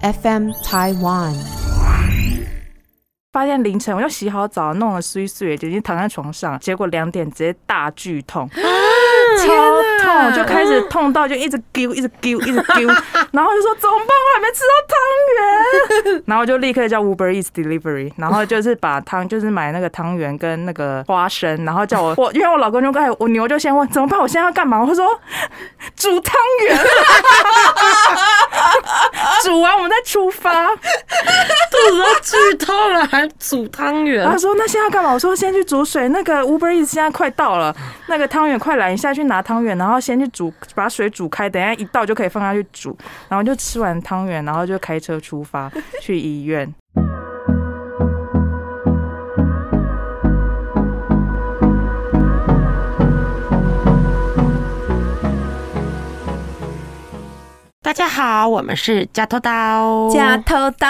FM Taiwan。发现凌晨我又洗好澡，弄了碎碎，已经躺在床上，结果两点直接大剧痛，超痛，就开始痛到就一直丢，一直丢，一直丢，然后就说怎么办？我还没吃到汤圆，然后就立刻叫 Uber Eats Delivery，然后就是把汤，就是买那个汤圆跟那个花生，然后叫我我，因为我老公就刚才我牛就先问怎么办？我现在要干嘛？我说煮汤圆，煮完我们再出发。肚子都剧痛了，还煮汤圆他？说：“那现在干嘛？”我说：“先去煮水。那个 Uber 现在快到了，那个汤圆快来，你下去拿汤圆，然后先去煮，把水煮开，等一下一到就可以放下去煮。然后就吃完汤圆，然后就开车出发去医院。大家好，我们是假头刀。假头刀，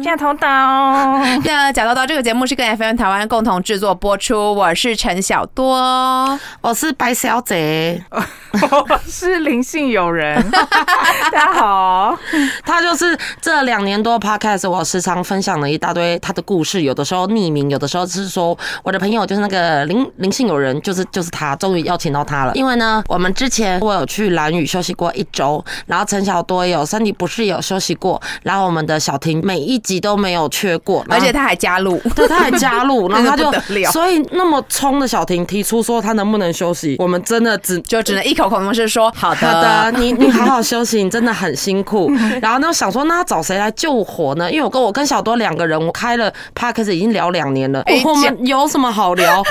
现在头刀，那假头刀这个节目是跟 FM 台湾共同制作播出，我是陈小多。我是白小姐，我是灵性友人。大家好，他就是这两年多 podcast 我时常分享了一大堆他的故事，有的时候匿名，有的时候是说我的朋友就是那个灵灵性友人，就是就是他，终于邀请到他了。因为呢，我们之前我有去蓝屿休息过一周，然后陈小多也有身体不适有休息过，然后我们的小婷每一集都没有缺过，而且他还加入，对，他还加入，然后他就所以那么冲的小婷提出说他能不能休息，我们真的只就只能一口口同声说好的。好的，你你好好休息，你真的很辛苦。然后呢，想说那要找谁来救火呢？因为我跟我跟小多两个人，我开了 p a r k 已经聊两年了，哎我们有什么好聊？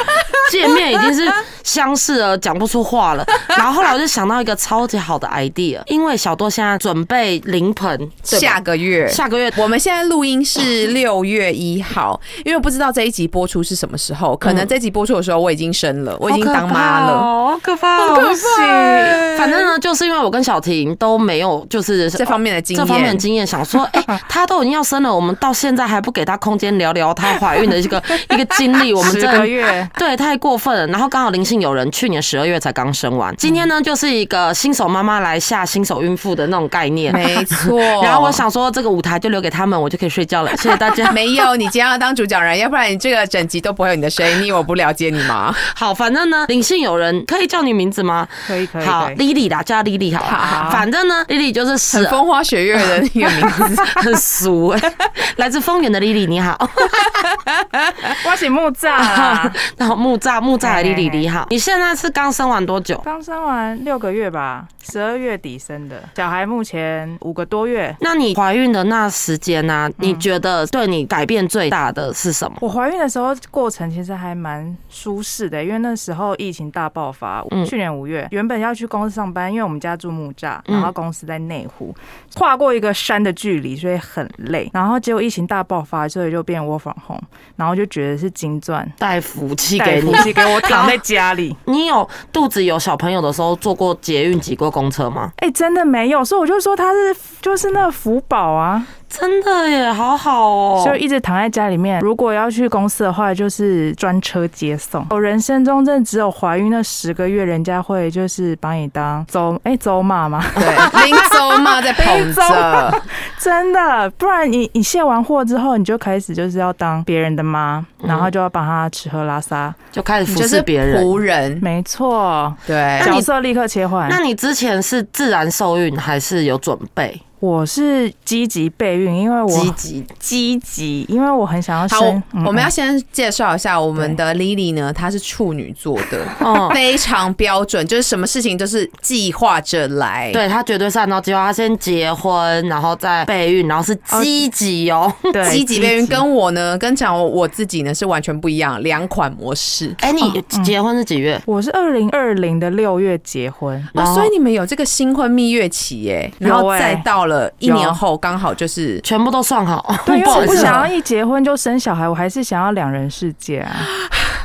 见面已经是相视而讲不出话了。然后后来我就想到一个超级好的 idea，因为小多现在准备临盆，下个月，下个月我们现在录音是六月一号，因为我不知道这一集播出是什么时候，可能这集播出的时候我已经生了，我已经当妈了。好可怕哦，好可怕！反正呢，就是因为我跟小婷都没有就是这方面的经验，这方面的经验，想说，哎、她都已经要生了，我们到现在还不给她空间聊聊她怀孕的一个一个经历，我们这。个月，对，太过分了。然后刚好灵性有人去年十二月才刚生完，今天呢就是一个新手妈妈来下新手孕妇的那种概念。没错。然后我想说，这个舞台就留给他们，我就可以睡觉了。谢谢大家。没有，你今天要当主讲人，要不然你这个整集都不会有你的声音。你以为我不了解你吗？好，反正呢，灵性有人可以叫你名字吗？可以可以好。，Lily 啦，叫 Lily 好了。好反正呢，Lily 就是十很风花雪月的那个名字。很俗哎、来自丰原的 Lily 你好，我是木栅啦，然后木栅木栅的嘿嘿 Lily 你好，你现在是刚生完多久？刚生完六个月吧，十二月底生的，小孩目前五个多月。那你怀孕的那时间呢、你觉得对你改变最大的是什么？我怀孕的时候过程其实还蛮舒适的，因为那时候疫情大爆发，嗯去年五月原本要去公司上班，因为我们家住木栅，嗯然后公司在内湖，跨过一个山的距离，所以很累。然后结果疫情大爆发，所以就变 work from home，然后就觉得是金钻带福气给你福。气给我躺在家里。你有肚子有小朋友的时候坐过捷运、挤过公车吗？哎、真的没有，所以我就说他是就是那个福宝啊，真的耶，好好哦。就一直躺在家里面。如果要去公司的话，就是专车接送。我人生中真的只有怀孕那十个月，人家会就是把你当走哎走马吗？对，拎走马在捧着，真的，不然你你卸完货之后，你就开始就是要当别人的妈，然后就要帮他吃喝拉撒。就开始服就是侍别人。仆人。没错，对，那你角色立刻切换。那你之前是自然受孕还是有准备？我是积极备孕，因为我积极积极，因为我很想要好生。，嗯我们要先介绍一下我们的 Lily 呢，她是处女座的，哦，非常标准，就是什么事情都是计划着来。对她绝对是按照计划，她先结婚，然后再备孕，然后是积极哦。对积极备孕跟我呢，跟讲我我自己呢是完全不一样，两款模式。哎，你结婚是几月？我是二零二零的六月结婚，哦，所以你们有这个新婚蜜月期耶，然后再到了一年后，刚好就是全部都算好。对，因为我不想要一结婚就生小孩，我还是想要两人世界啊。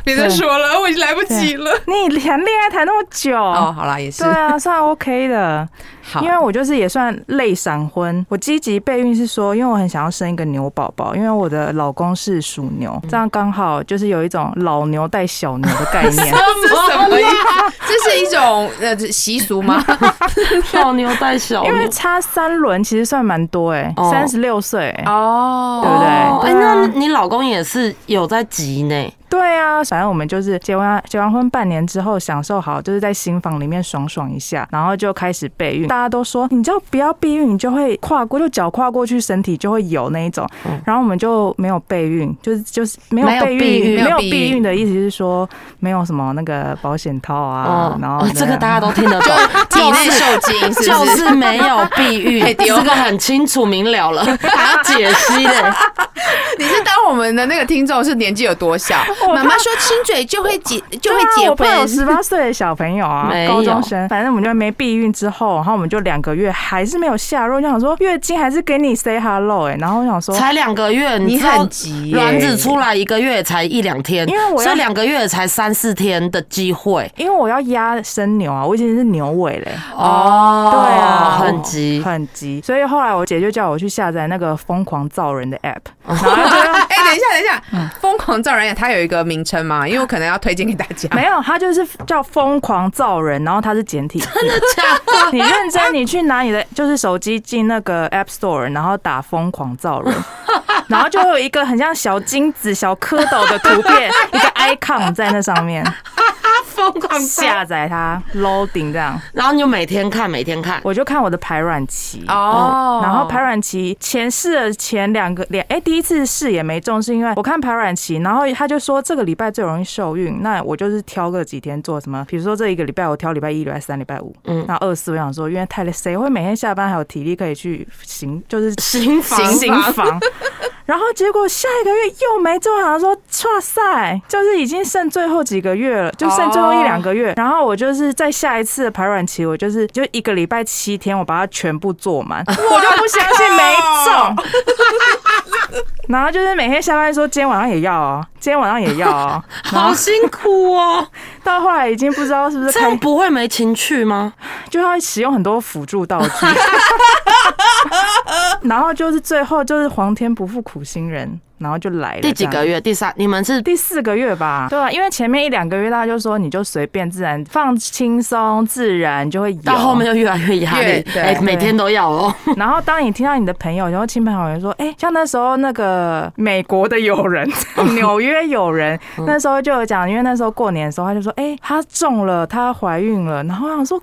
别再说了，我已经来不及了。你谈恋爱谈那么久，哦，好啦，也是对。啊，算 OK 的。好，因为我就是也算类闪婚。我积极备孕是说，因为我很想要生一个牛宝宝，因为我的老公是属牛，这样刚好就是有一种老牛带小牛的概念。这 是什么意思？这是一种呃习俗吗？老牛带小牛，因为差三轮其实算蛮多哎、哦三十六岁。哦，对不对哎、那你老公也是有在急呢？对啊，反正我们就是结完结完婚半年之后，享受好就是在新房里面爽爽一下，然后就开始备孕。大家都说，你只要不要避孕，你就会跨过，就脚跨过去，身体就会有那一种。然后我们就没有备孕，就是就是没有备孕孕，没有没有避孕。的意思是说没有什么那个保险套啊，然后哦这个大家都听得懂，体内受精？就是没有避孕。这个很清楚明了了，还要解析的。你是当我们的那个听众是年纪有多小？妈妈说亲嘴就会结就会结婚有婚，十八岁的小朋友啊高中生，反正我们就没避孕之后，然后我们就两个月还是没有下肉，就想说月经还是给你 say hello 哎、然后我想说。才两个月，你很急耶卵子出来一个月才一两天，因为我要所以两个月才三四天的机会。因为我要压生牛啊，我已经是牛尾嘞、哦对啊很急。很急，所以后来我姐就叫我去下载那个疯狂造人的 app，然后哎，等一下，等一下，疯狂造人也它有一个名称吗？因为我可能要推荐给大家。没有，它就是叫疯狂造人，然后它是简体字。假的你认真，你去拿你的就是手机进那个 App Store，然后打疯狂造人，然后就会有一个很像小金子、小蝌蚪的图片，一个 icon 在那上面，疯狂下载它 loading 这样，然后你就每天看，每天看。我就看我的排卵期。哦，然后排卵期前试了前两个两哎第一次试也没中，是因为我看排卵期，然后他就说这个礼拜最容易受孕，那我就是挑个几天做什么，比如说这一个礼拜我挑礼拜一、礼拜三、礼拜五，嗯那二四我想说因为太累，谁会每天下班还有体力可以去行就是行房行房？然后结果下一个月又没做，好像说哇塞，就是已经剩最后几个月了，就剩最后一两个月。然后我就是在下一次的排卵期，我就是就一个礼拜七天，我把它全部做满，我就不相信没中。然后就是每天下班说今天晚上也要哦，今天晚上也要哦。好辛苦哦，到后来已经不知道是不是这样，不会没情趣吗？就要使用很多辅助道具。然后就是最后就是皇天不负苦心人，然后就来了。第几个月？第三？你们是第四个月吧，对啊，因为前面一两个月大家就说你就随便自然放轻松自然就会，到后面就越来越压越力，对哎，每天都要哦。然后当你听到你的朋友，然后亲朋好友说，哎、像那时候那个美国的友人，纽约友人，那时候就有讲，因为那时候过年的时候，他就说，哎、他中了，她怀孕了，然后我想说，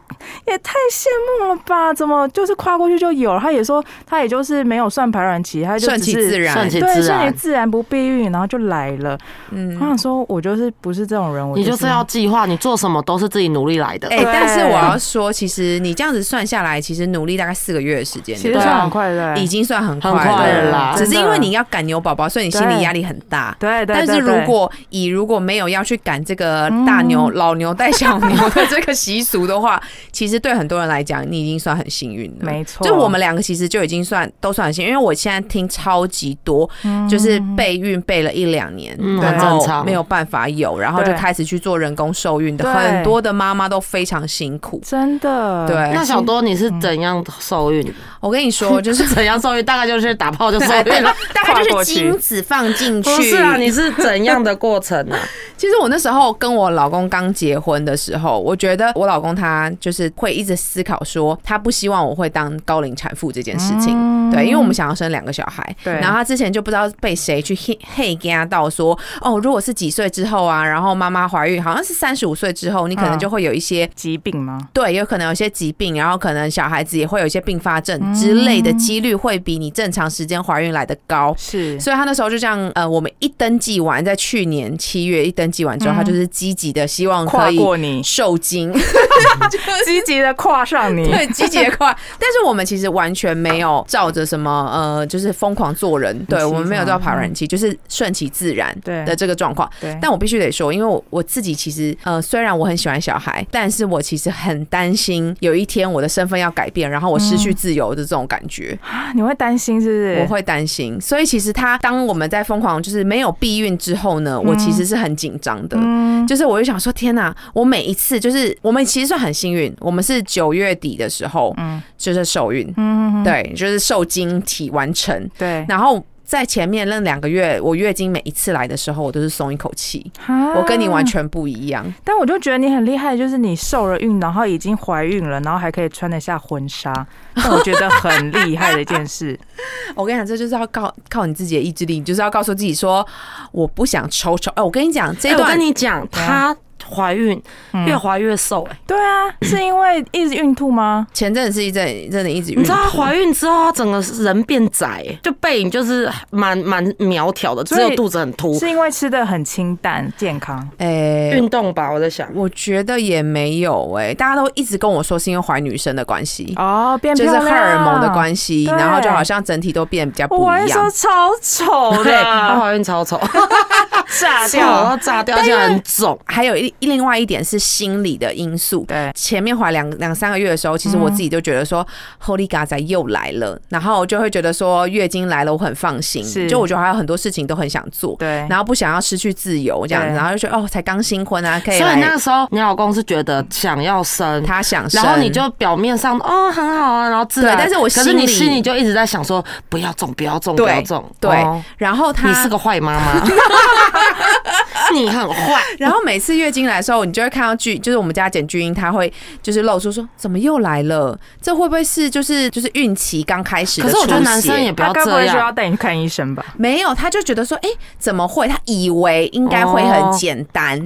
也太羡慕了吧，怎么就是跨过去就有了？他也说，他也就是没有算排卵期，他就是其自然，顺其对，顺自然其自然不避孕，然后就来了。嗯。我想说，我就是不是这种人，我你就是要计划，你做什么都是自己努力来的。哎、对。但是我要说，其实你这样子算下来，其实努力大概四个月的时间，其实算很快的，已经算很快很快了啦只是因为你要赶牛宝宝，所以你心理压力很大。对对，但是如果以如果没有要去赶这个大牛、老牛带小牛的这个习俗的话，其实对很多人来讲，你已经算很幸运了。没错。就我们两个其实就已经算都算很幸运，因为我现在听超级多，就是备孕备了一两年，嗯然后很正常没有办法有，然后就开始去做人工受孕的，很多的妈妈都非常辛苦。真的对那小多你是怎样受孕？我跟你说，就是怎样受孕？大概就是打炮就受孕了。大概就是精子放进去。不是啊，你是怎样的过程呢？其实我那时候跟我老公刚结婚的时候，我觉得我老公他就是会一直思考说，他不希望我会当高龄产妇这件事情。嗯对，因为我们想要生两个小孩。对然后他之前就不知道被谁去嘿嘿给他到说，哦，如果是几岁之后啊，然后妈妈怀孕，好像是三十五岁之后，你可能嗯就会有一些。疾病吗？对，有可能有些疾病，然后可能小孩子也会有一些并发症之类的几率会比你正常时间怀孕来的高。是所以他那时候就这样，呃，我们一登记完，在去年七月一登记完之后，嗯他就是积极的希望可以过你，受精，积极的跨上你，对，积极的跨。但是我们其实完全没有照着什么呃，就是疯狂做人，对我们没有照排就是顺其自然对的这个状况。对，但我必须得说，因为我我自己其实呃，虽然我很喜欢小孩，但是我其实很担心有一天我的身份要改变，然后我失去自由的这种感觉，啊你会担心是不是？我会担心。所以其实他当我们在疯狂就是没有避孕之后呢，我其实是很紧张的。嗯，就是我就想说，天哪！我每一次就是我们其实算很幸运，我们是九月底的时候，嗯就是受孕，嗯，对，就是受精体完成，对，然后。在前面那两个月，我月经每一次来的时候，我都是松一口气。我跟你完啊。全不一样。但我就觉得你很厉害，就是你受了孕，然后已经怀孕了，然后还可以穿得下婚纱，那我觉得很厉害的一件事。我跟你讲，这就是要靠靠你自己的意志力，你就是要告诉自己说，我不想抽抽。哎，我跟你讲，这哎我段跟你讲，她怀孕越怀越瘦，哎，对啊，是因为一直孕吐吗？前阵子是一阵真的一直孕你知道她吐怀孕之后，她整个人变窄，哎就背影就是蛮蛮苗条的，只有肚子很凸。是因为吃的很清淡健康？哎、运动吧，我在想。我觉得也没有哎、大家都一直跟我说是因为怀女生的关系。哦，变就是荷尔蒙的关系，然后就好像整体都变得比较不一样。超丑对，她的，怀孕超丑，炸掉。到炸掉，而且很肿。还有一另外一点是心理的因素。对，前面怀两两三个月的时候，其实我自己就觉得说，Holy God 仔又来了，然后我就会觉得说月经来了，我很放心，是。就我觉得还有很多事情都很想做，对，然后不想要失去自由这样子，然后就觉得哦，才刚新婚啊，可以所以那时候，你老公是觉得想要生，他想生，然后你就表面上哦很好啊，然后自然，对但是我可是你心里心里就一直在想说不要中，不要中，不要中。对。哦。然后他你是个坏妈妈，你很坏。然后每次月经来的时候，你就会看到巨，就是我们家简巨英，他会就是露出说，怎么又来了？这会不会是就是就是孕期刚开始？可是我觉得男生也不要这他该不会需要。带你去看医生吧？没有，他就觉得说，哎、怎么会？他以为应该会很简单，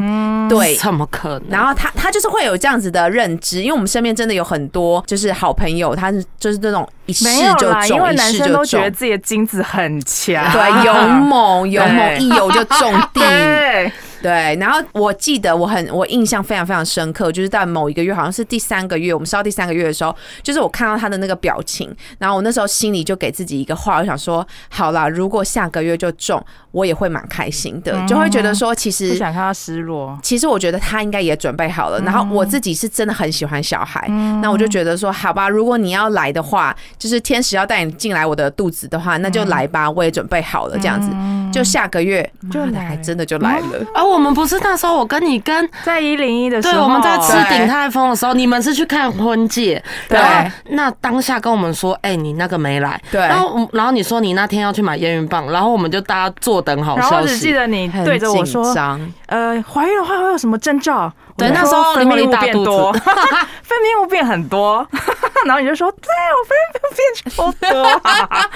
对。怎么可能？然后他他就是会有这样子的认知，因为我们身边真的有很多就是好朋友，他是就是那种一试就没有啦，因中，为男一试就生都觉得，自己的精子很强，对，勇猛勇猛，一游就中 地。对，对，然后我记得我很我印象非常非常深刻，就是在某一个月，好像是第三个月，我们烧第三个月的时候，就是我看到他的那个表情，然后我那时候心里就给自己一个话，我想说，好啦，如果下个月就中，我也会蛮开心的，就会觉得说，其不实。想看他失落。其实我觉得他应该也准备好了，然后我自己是真的很喜欢小孩，嗯那我就觉得说，好吧，如果你要来的话，就是天使要带你进来我的肚子的话，那就来吧，我也准备好了，这样子，就下个月就来真的就来了。而我们不是那时候，我跟你跟在一零一的时对，候，我们在吃对鼎泰丰的时候，你们是去看婚戒，对然后那当下跟我们说，哎、你那个没来，对。然后然后你说你那天要去买验孕棒，然后我们就大家坐等好消然后我只记。得你很对着我紧说，张呃，怀孕的话会有什么征兆？对那时候说分泌物你大肚子。变多，分泌物变很多，然后你就说，对我分泌物变超多，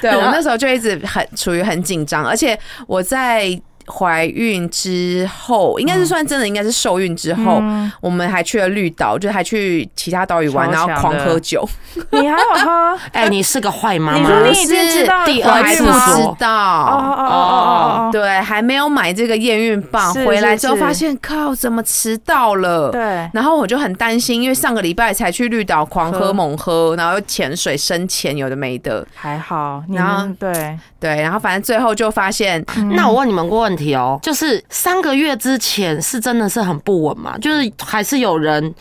对我那时候就一直很处于很紧张，而且我在怀孕之后，应该是算真的，应该是受孕之后，我们还去了绿岛，就还去其他岛屿玩，然后强的狂喝酒。你还有喝？哎、你是个坏妈妈你说。你已经知道第我还二次知说哦道。哦哦哦哦哦，对，还没有买这个验孕棒，是回来之后是是发现靠，怎么迟到了？对，然后我就很担心，因为上个礼拜才去绿岛狂喝喝猛喝，然后又潜水深潜，有的没的。还好，你然后们对，对，然后反正最后就发现，那我问你们个问题哦，就是三个月之前是真的是很不稳嘛？就是还是有人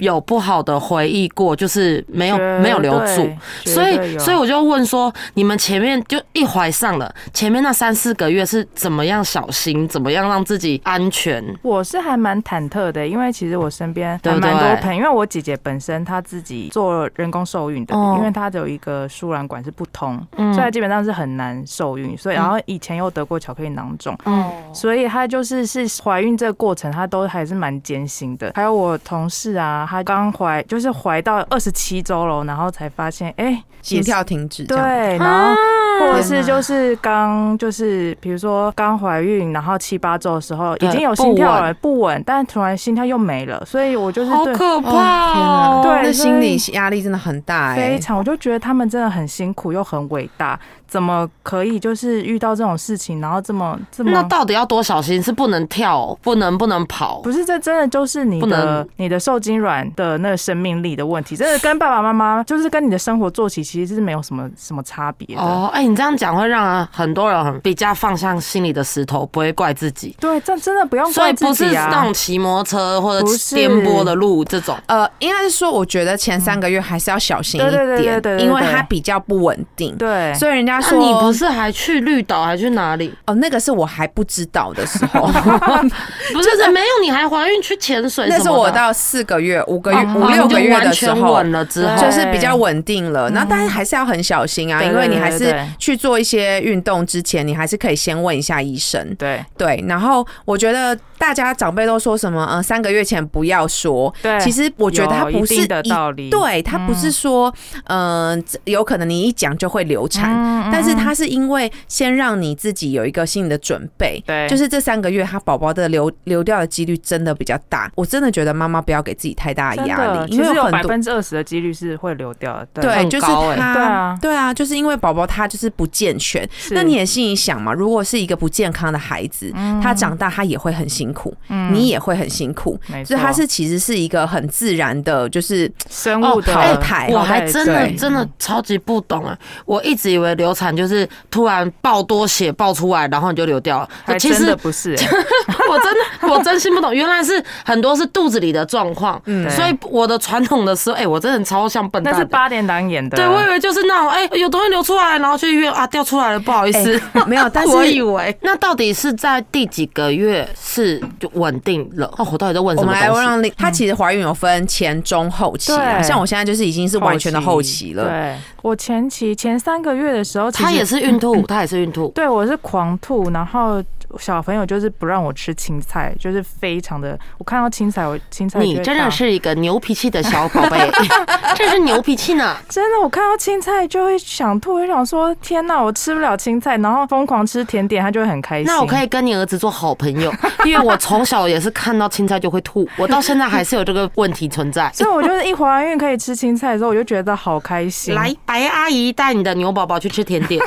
有不好的回忆过，就是没有没有留住，所以所以我就问说，你们前面就一怀上了，前面那三四个月是怎么样小心，怎么样让自己安全？我是还蛮忐忑的，因为其实我身边还蛮多朋友，因为我姐姐本身她自己做人工受孕的，哦因为她有一个输卵管是不通，嗯所以她基本上是很难受孕，所以然后以前又得过巧克力囊肿，哦，所以她就是是怀孕这个过程，她都还是蛮艰辛的。还有我同事啊，她刚怀就是怀到二十七周了，然后才发现，哎、心跳停止。对，然后或者是就是刚就是比如说刚怀孕，然后七八周的时候已经有心跳了，不稳，但突然心跳又没了，所以我就是对好可哦怕哦！对那心理压力真的很大哎、非常，我就觉得他们真的很辛苦又很伟大，怎么可以就是遇到这种事情，然后这么这么那。到底要多小心？是不能跳，不能不能跑，不是，这真的就是你不的能你的受精卵的那个生命力的问题，真的跟爸爸妈妈就是跟你的生活作息其实是没有什么什么差别的。哦，哎、哎，你这样讲会让很多人比较放下心里的石头，不会怪自己。对，这真的不用怪自己所以不是那种。骑摩托车或者颠簸的路这种。呃，应该是说，我觉得前三个月还是要小心一点，对对对因为对它比较不稳定。对，所以人家那说，你不是还去绿岛，还去哪里？哦，那个是我还不知道的时候，不是，没有，你还怀孕去潜水？那是我到四个月、五个月、哦五六个月的时候。稳了之后，就是比较稳定了，那但是还是要很小心啊，对因为你还是去做一些运动之前，你还是可以先问一下医生。对对，然后我觉得大家长辈都说什么，呃，三个月前不要说。对，其实我觉得他不是的道理，对，他不是说，嗯、有可能你一讲就会流产，嗯，嗯但是嗯它是因为先让你自己有一个心理的准备，对就是这三个月，他宝宝的流流掉的几率真的比较大。我真的觉得妈妈不要给自己太大的压，力，因为有百为很多。分之二十的几率是会流掉的，对，就是他，对啊对啊，就是因为宝宝他就是不健全，那你也心里想嘛，如果是一个不健康的孩子，他长大他也会很辛苦，你也会很辛苦，所以他是其实是一个很自然的，就是生物的淘汰我还真的真的超级不懂啊！我一直以为流产就是突然爆多血爆出来，然后你就流掉了。还真其实的不是，欸 我真的我真心不懂，原来是很多是肚子里的状况。嗯所以我的传统的时候，哎、我真的超像笨蛋是八点档演的，对，我以为就是那种，哎、有东西流出来，然后去医院啊，掉出来了，不好意思。哎 没有，但是我以为那到底是在第几个月是就稳定了？哦，我到底在问什我们来么东西？让她其实怀孕有分前中后期啊，像我现在就是已经是完全的后期了。对，我前期前三个月的时候，其实她也是孕吐，他也是孕吐。对我是狂吐，然后小朋友就是不让我吃青菜，就是非常的，我看到青菜，我青菜你真的是一个牛脾气的小宝贝，这是牛脾气呢。真的，我看到青菜就会想吐，我就想说天哪，我吃不了青菜，然后疯狂吃甜点，他就会很开心。那我可以跟你儿子做好朋友，因为我从小也是看到青菜就会吐，我到现在还是有这个问题存在。所以我就是一怀孕可以吃青菜的时候，我就觉得好开心。来，白阿姨带你的牛宝宝去吃甜点。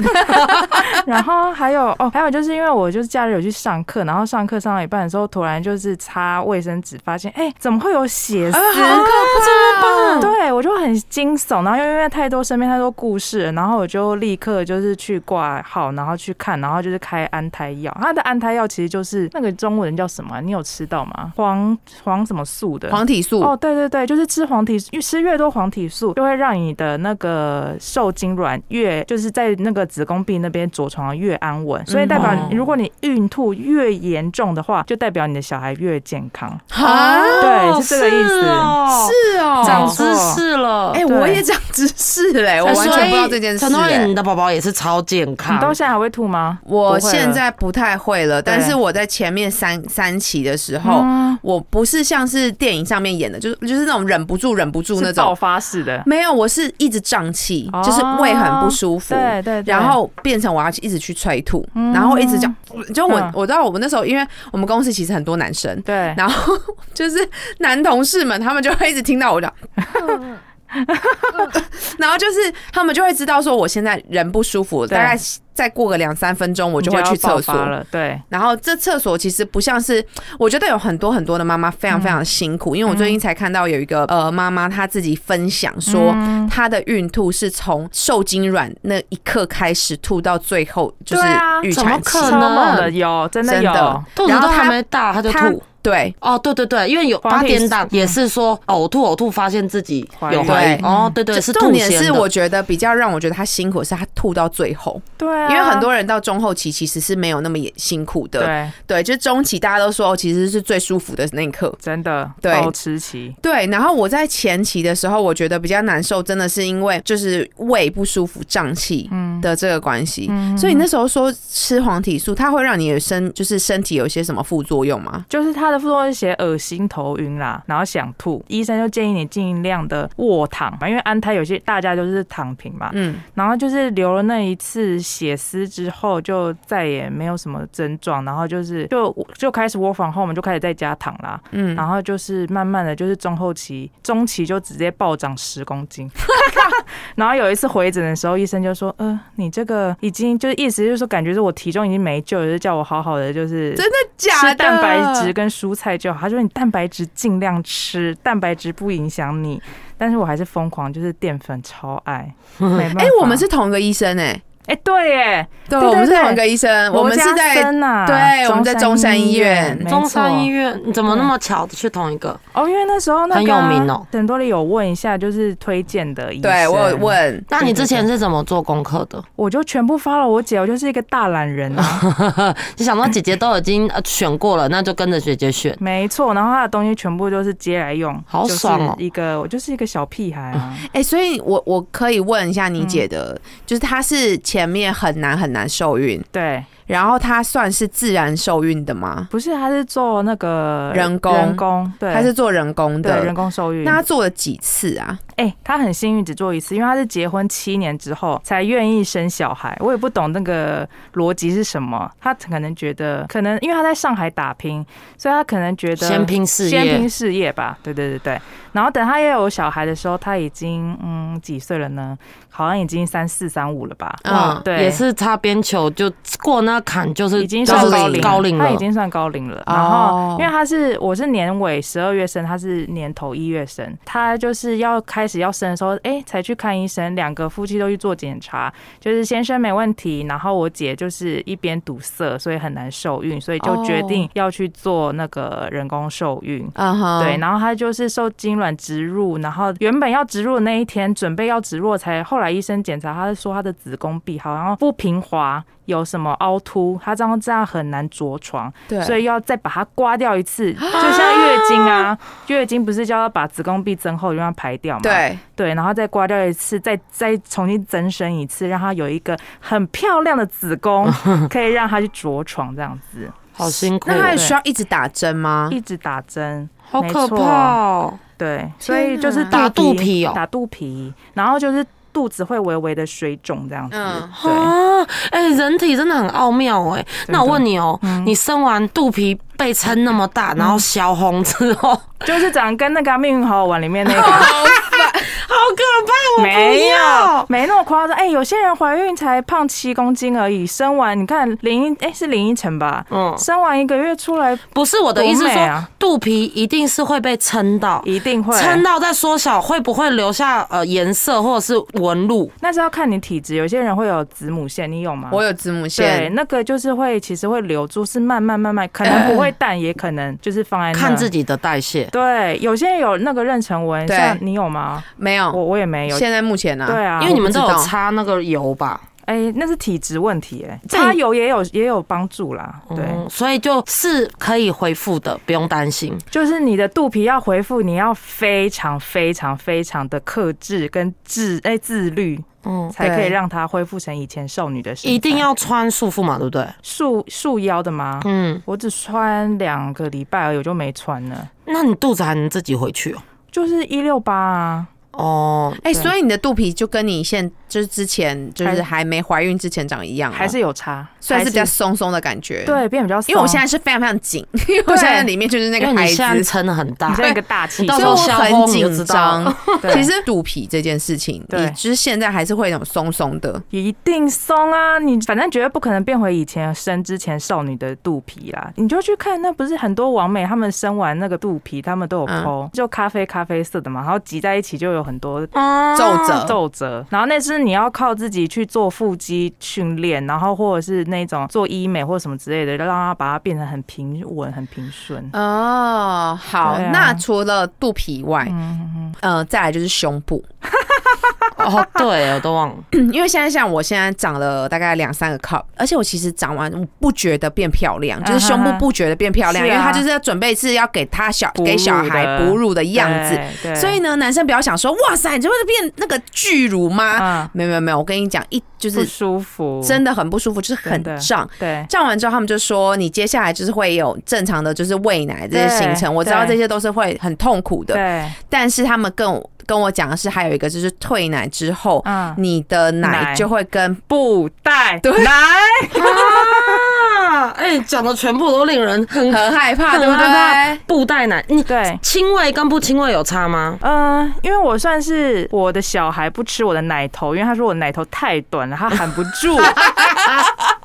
然后还有哦，还有就是因为我就是假日有去上课，然后上课上到一半的时候，突然就是擦卫生纸，发现哎、怎么会有血丝？啊好可怕！对，我就很惊悚，然后又因为太多身边太多故事了，然后我就立刻就是去挂号，然后去看，然后就是开安胎药。它的安胎药其实就是那个中文叫什么啊？你有吃到吗？黄黄什么素的？黄体素哦，对对对，就是吃黄体，越吃越多黄体素，就会让你的那个受精卵越就是在那个子宫壁那边着床越安稳，所以代表嗯如果你孕吐越严重的话，就代表你的小孩越健康。啊，对是这个意思。是哦，是哦，长知识了。哎、我也长知识嘞，我完全不知道这件事、陈诺哎你的宝宝也是超健康。你。到现在还会吐吗？我现在不太会了，但是我在前面三三期的时候，嗯。我不是像是电影上面演的，就是就是那种忍不住忍不住那种。爆，发式的，没有，我是一直胀气，哦。就是胃很不舒服。对对对，然后变成我要一直去催吐，嗯。然后一直讲，就我嗯。我知道我们那时候，因为我们公司其实很多男生，对，然后 就是男同事们，他们就会一直听到我讲，然后就是他们就会知道说我现在人不舒服，对大概再过个两三分钟我就会去厕所。了，对，然后这厕所其实不像是，我觉得有很多很多的妈妈非常非常辛苦，因为我最近才看到有一个呃妈妈她自己分享说，嗯。她的孕吐是从受精卵那一刻开始吐到最后就是预怎么产期，可能？猛的有，真的有，真的肚子都然后他还没大，她就吐。对。哦，对对对，因为有八点档也是说呕吐呕吐，发现自己有怀孕。哦，对对，是重点是，我觉得比较让我觉得他辛苦是他吐到最后，对啊，因为很多人到中后期其实是没有那么也辛苦的，对，对，就是中期大家都说哦其实是最舒服的那一刻，真的对。保持期，对，然后我在前期的时候，我觉得比较难受，真的是因为就是胃不舒服、胀气嗯。的这个关系。嗯。所以那时候说吃黄体素，它会让你的身就是身体有一些什么副作用吗？就是它的副作用是写恶心、头晕啦，然后想吐，医生就建议你尽量的卧躺嘛，因为安胎有些大家就是躺平嘛，嗯，然后就是流了那一次血丝之后，就再也没有什么症状，然后就是就就开始卧房后，我们就开始在家躺啦，嗯然后就是慢慢的就是中后期，中期就直接暴涨十公斤，然后有一次回诊的时候，医生就说，呃，你这个已经就是意思就是说，感觉是我体重已经没救了，就是叫我好好的就是真的假的？蛋白质跟蔬菜就好。他说你蛋白质尽量吃，蛋白质不影响你。但是我还是疯狂，就是淀粉超爱。哎、我们是同一个医生哎、哎，对耶，对，我们是同一个医生，我们是在对，我们在中山医院中山医院，你怎么那么巧去同一个？哦，因为那时候那很有名哦很多人有问一下，就是推荐的医生，对我有，问，那你之前是怎么做功课的？我就全部发了我姐，我就是一个大懒人啊，就想到姐姐都已经呃选过了，那就跟着姐姐选。没错，然后她的东西全部都是接来用，好爽哦一个我就是一个小屁孩啊，哎、所以我我可以问一下你姐嗯的，就是她是前面很难很难受孕，对，然后他算是自然受孕的吗？不是，他是做那个人工人工，对，他是做人工的人，工受孕。那她做了几次啊？哎、她很幸运只做一次，因为他是结婚七年之后才愿意生小孩。我也不懂那个逻辑是什么，他可能觉得，可能因为他在上海打拼，所以他可能觉得先拼事业先拼业，事业吧。对对对对。然后等他也有小孩的时候，他已经嗯几岁了呢？好像已经三四三五了吧？嗯，对也是擦边球，就过那坎就是已经算高龄了，高龄了。他已经算高龄了。哦然后，因为他是我是年尾十二月生，他是年头一月生，他就是要开始要生的时候，哎，才去看医生，两个夫妻都去做检查，就是先生没问题，然后我姐就是一边堵塞，所以很难受孕，所以就决定要去做那个人工受孕。嗯哼，对，然后她就是受精卵植入，然后原本要植入的那一天，准备要植入才，后来医生检查，他是说她的子宫壁好像不平滑，有什么凹凸，它这样这样很难着床，对，所以要再把它刮掉一次，就像月经啊，月经不是叫要把子宫壁增厚，让它排掉嘛？对，对，然后再刮掉一次，再再重新增生一次，让它有一个很漂亮的子宫，可以让它去着床这样子，好辛苦那，她对需要一直打针吗？一直打针。好可没错怕哦！对，所以就是打肚皮哦打肚皮，然后就是肚子会微微的水肿这样子。嗯。对，啊，哎、人体真的很奥妙哎、那我问你哦、嗯。你生完肚皮被撑那么大，然后消红之后，就是长跟那个《命运好好玩》里面那个好 可怕！我没有，没那么夸张。哎、有些人怀孕才胖七公斤而已，生完你看林一，哎、是林依晨吧？嗯，生完一个月出来，不是我的意思是说，啊肚皮一定是会被撑到，一定会撑到再缩小，会不会留下呃颜色或者是纹路？那是要看你体质，有些人会有子母线，你有吗？我有子母线对，那个就是会，其实会留住，是慢慢慢慢，可能不会 淡，也可能就是放在那看自。己的代谢。对，有些人有那个妊娠纹，像你有吗？没有，我我也没有。现在目前呢？对啊，因为你们都有擦那个油吧？哎、那是体质问题、哎，这擦油也有也有帮助啦。对，嗯，所以就是可以恢复的，不用担心。就是你的肚皮要恢复，你要非常非常非常的克制跟自哎、自律，嗯，才可以对让它恢复成以前少女的身。一定要穿束缚嘛，对不对？束束腰的吗？嗯，我只穿两个礼拜而已，我就没穿了。那你肚子还能自己回去哦？就是一六八啊，哦，哎、对所以你的肚皮就跟你现就是之前就是还没怀孕之前长一样，还是有差，虽然是比较松松的感觉。，对变比较松，因为我现在是非常非常紧，因为我现在里面就是那个孩子，撑的很大你，像一个大气你到时候消所以我很紧张。其实肚皮这件事情，对你就是现在还是会那种松松的。一定松啊！你反正绝对不可能变回以前生之前少女的肚皮啦。你就去看，那不是很多网美他们生完那个肚皮，他们都有嗯剖，就咖啡咖啡色的嘛，然后挤在一起就有很多啊。皱褶皱褶。然后那是你要靠自己去做腹肌训练，然后或者是那种做医美或什么之类的，让它把它变成很平稳、很平顺。哦，好，啊。那除了肚皮以外，嗯嗯。呃，再来就是胸部，哦，对，我都忘了。因为现在像我现在长了大概两三个 cup，而且我其实长完我不觉得变漂亮，就是胸部不觉得变漂亮，啊。因为他就是要准备是要给他小给小孩哺乳的样子，所以呢，男生不要想说哇塞，你就会变那个巨乳吗？嗯，没有没有没有，我跟你讲，一就不是舒服，真的很不舒服，就是很胀。对。胀完之后，他们就说你接下来就是会有正常的就是喂奶这些行程，我知道这些都是会很痛苦的，对，但是他们跟我跟我讲的是，还有一个就是退奶之后，嗯，你的奶奶。就会跟布袋。对哎，讲的全部都令人很很害怕，很对不害对？布袋奶，你对，亲喂跟不亲喂有差吗？嗯、因为我算是我的小孩不吃我的奶头，因为他说我奶头太短了，他含不住。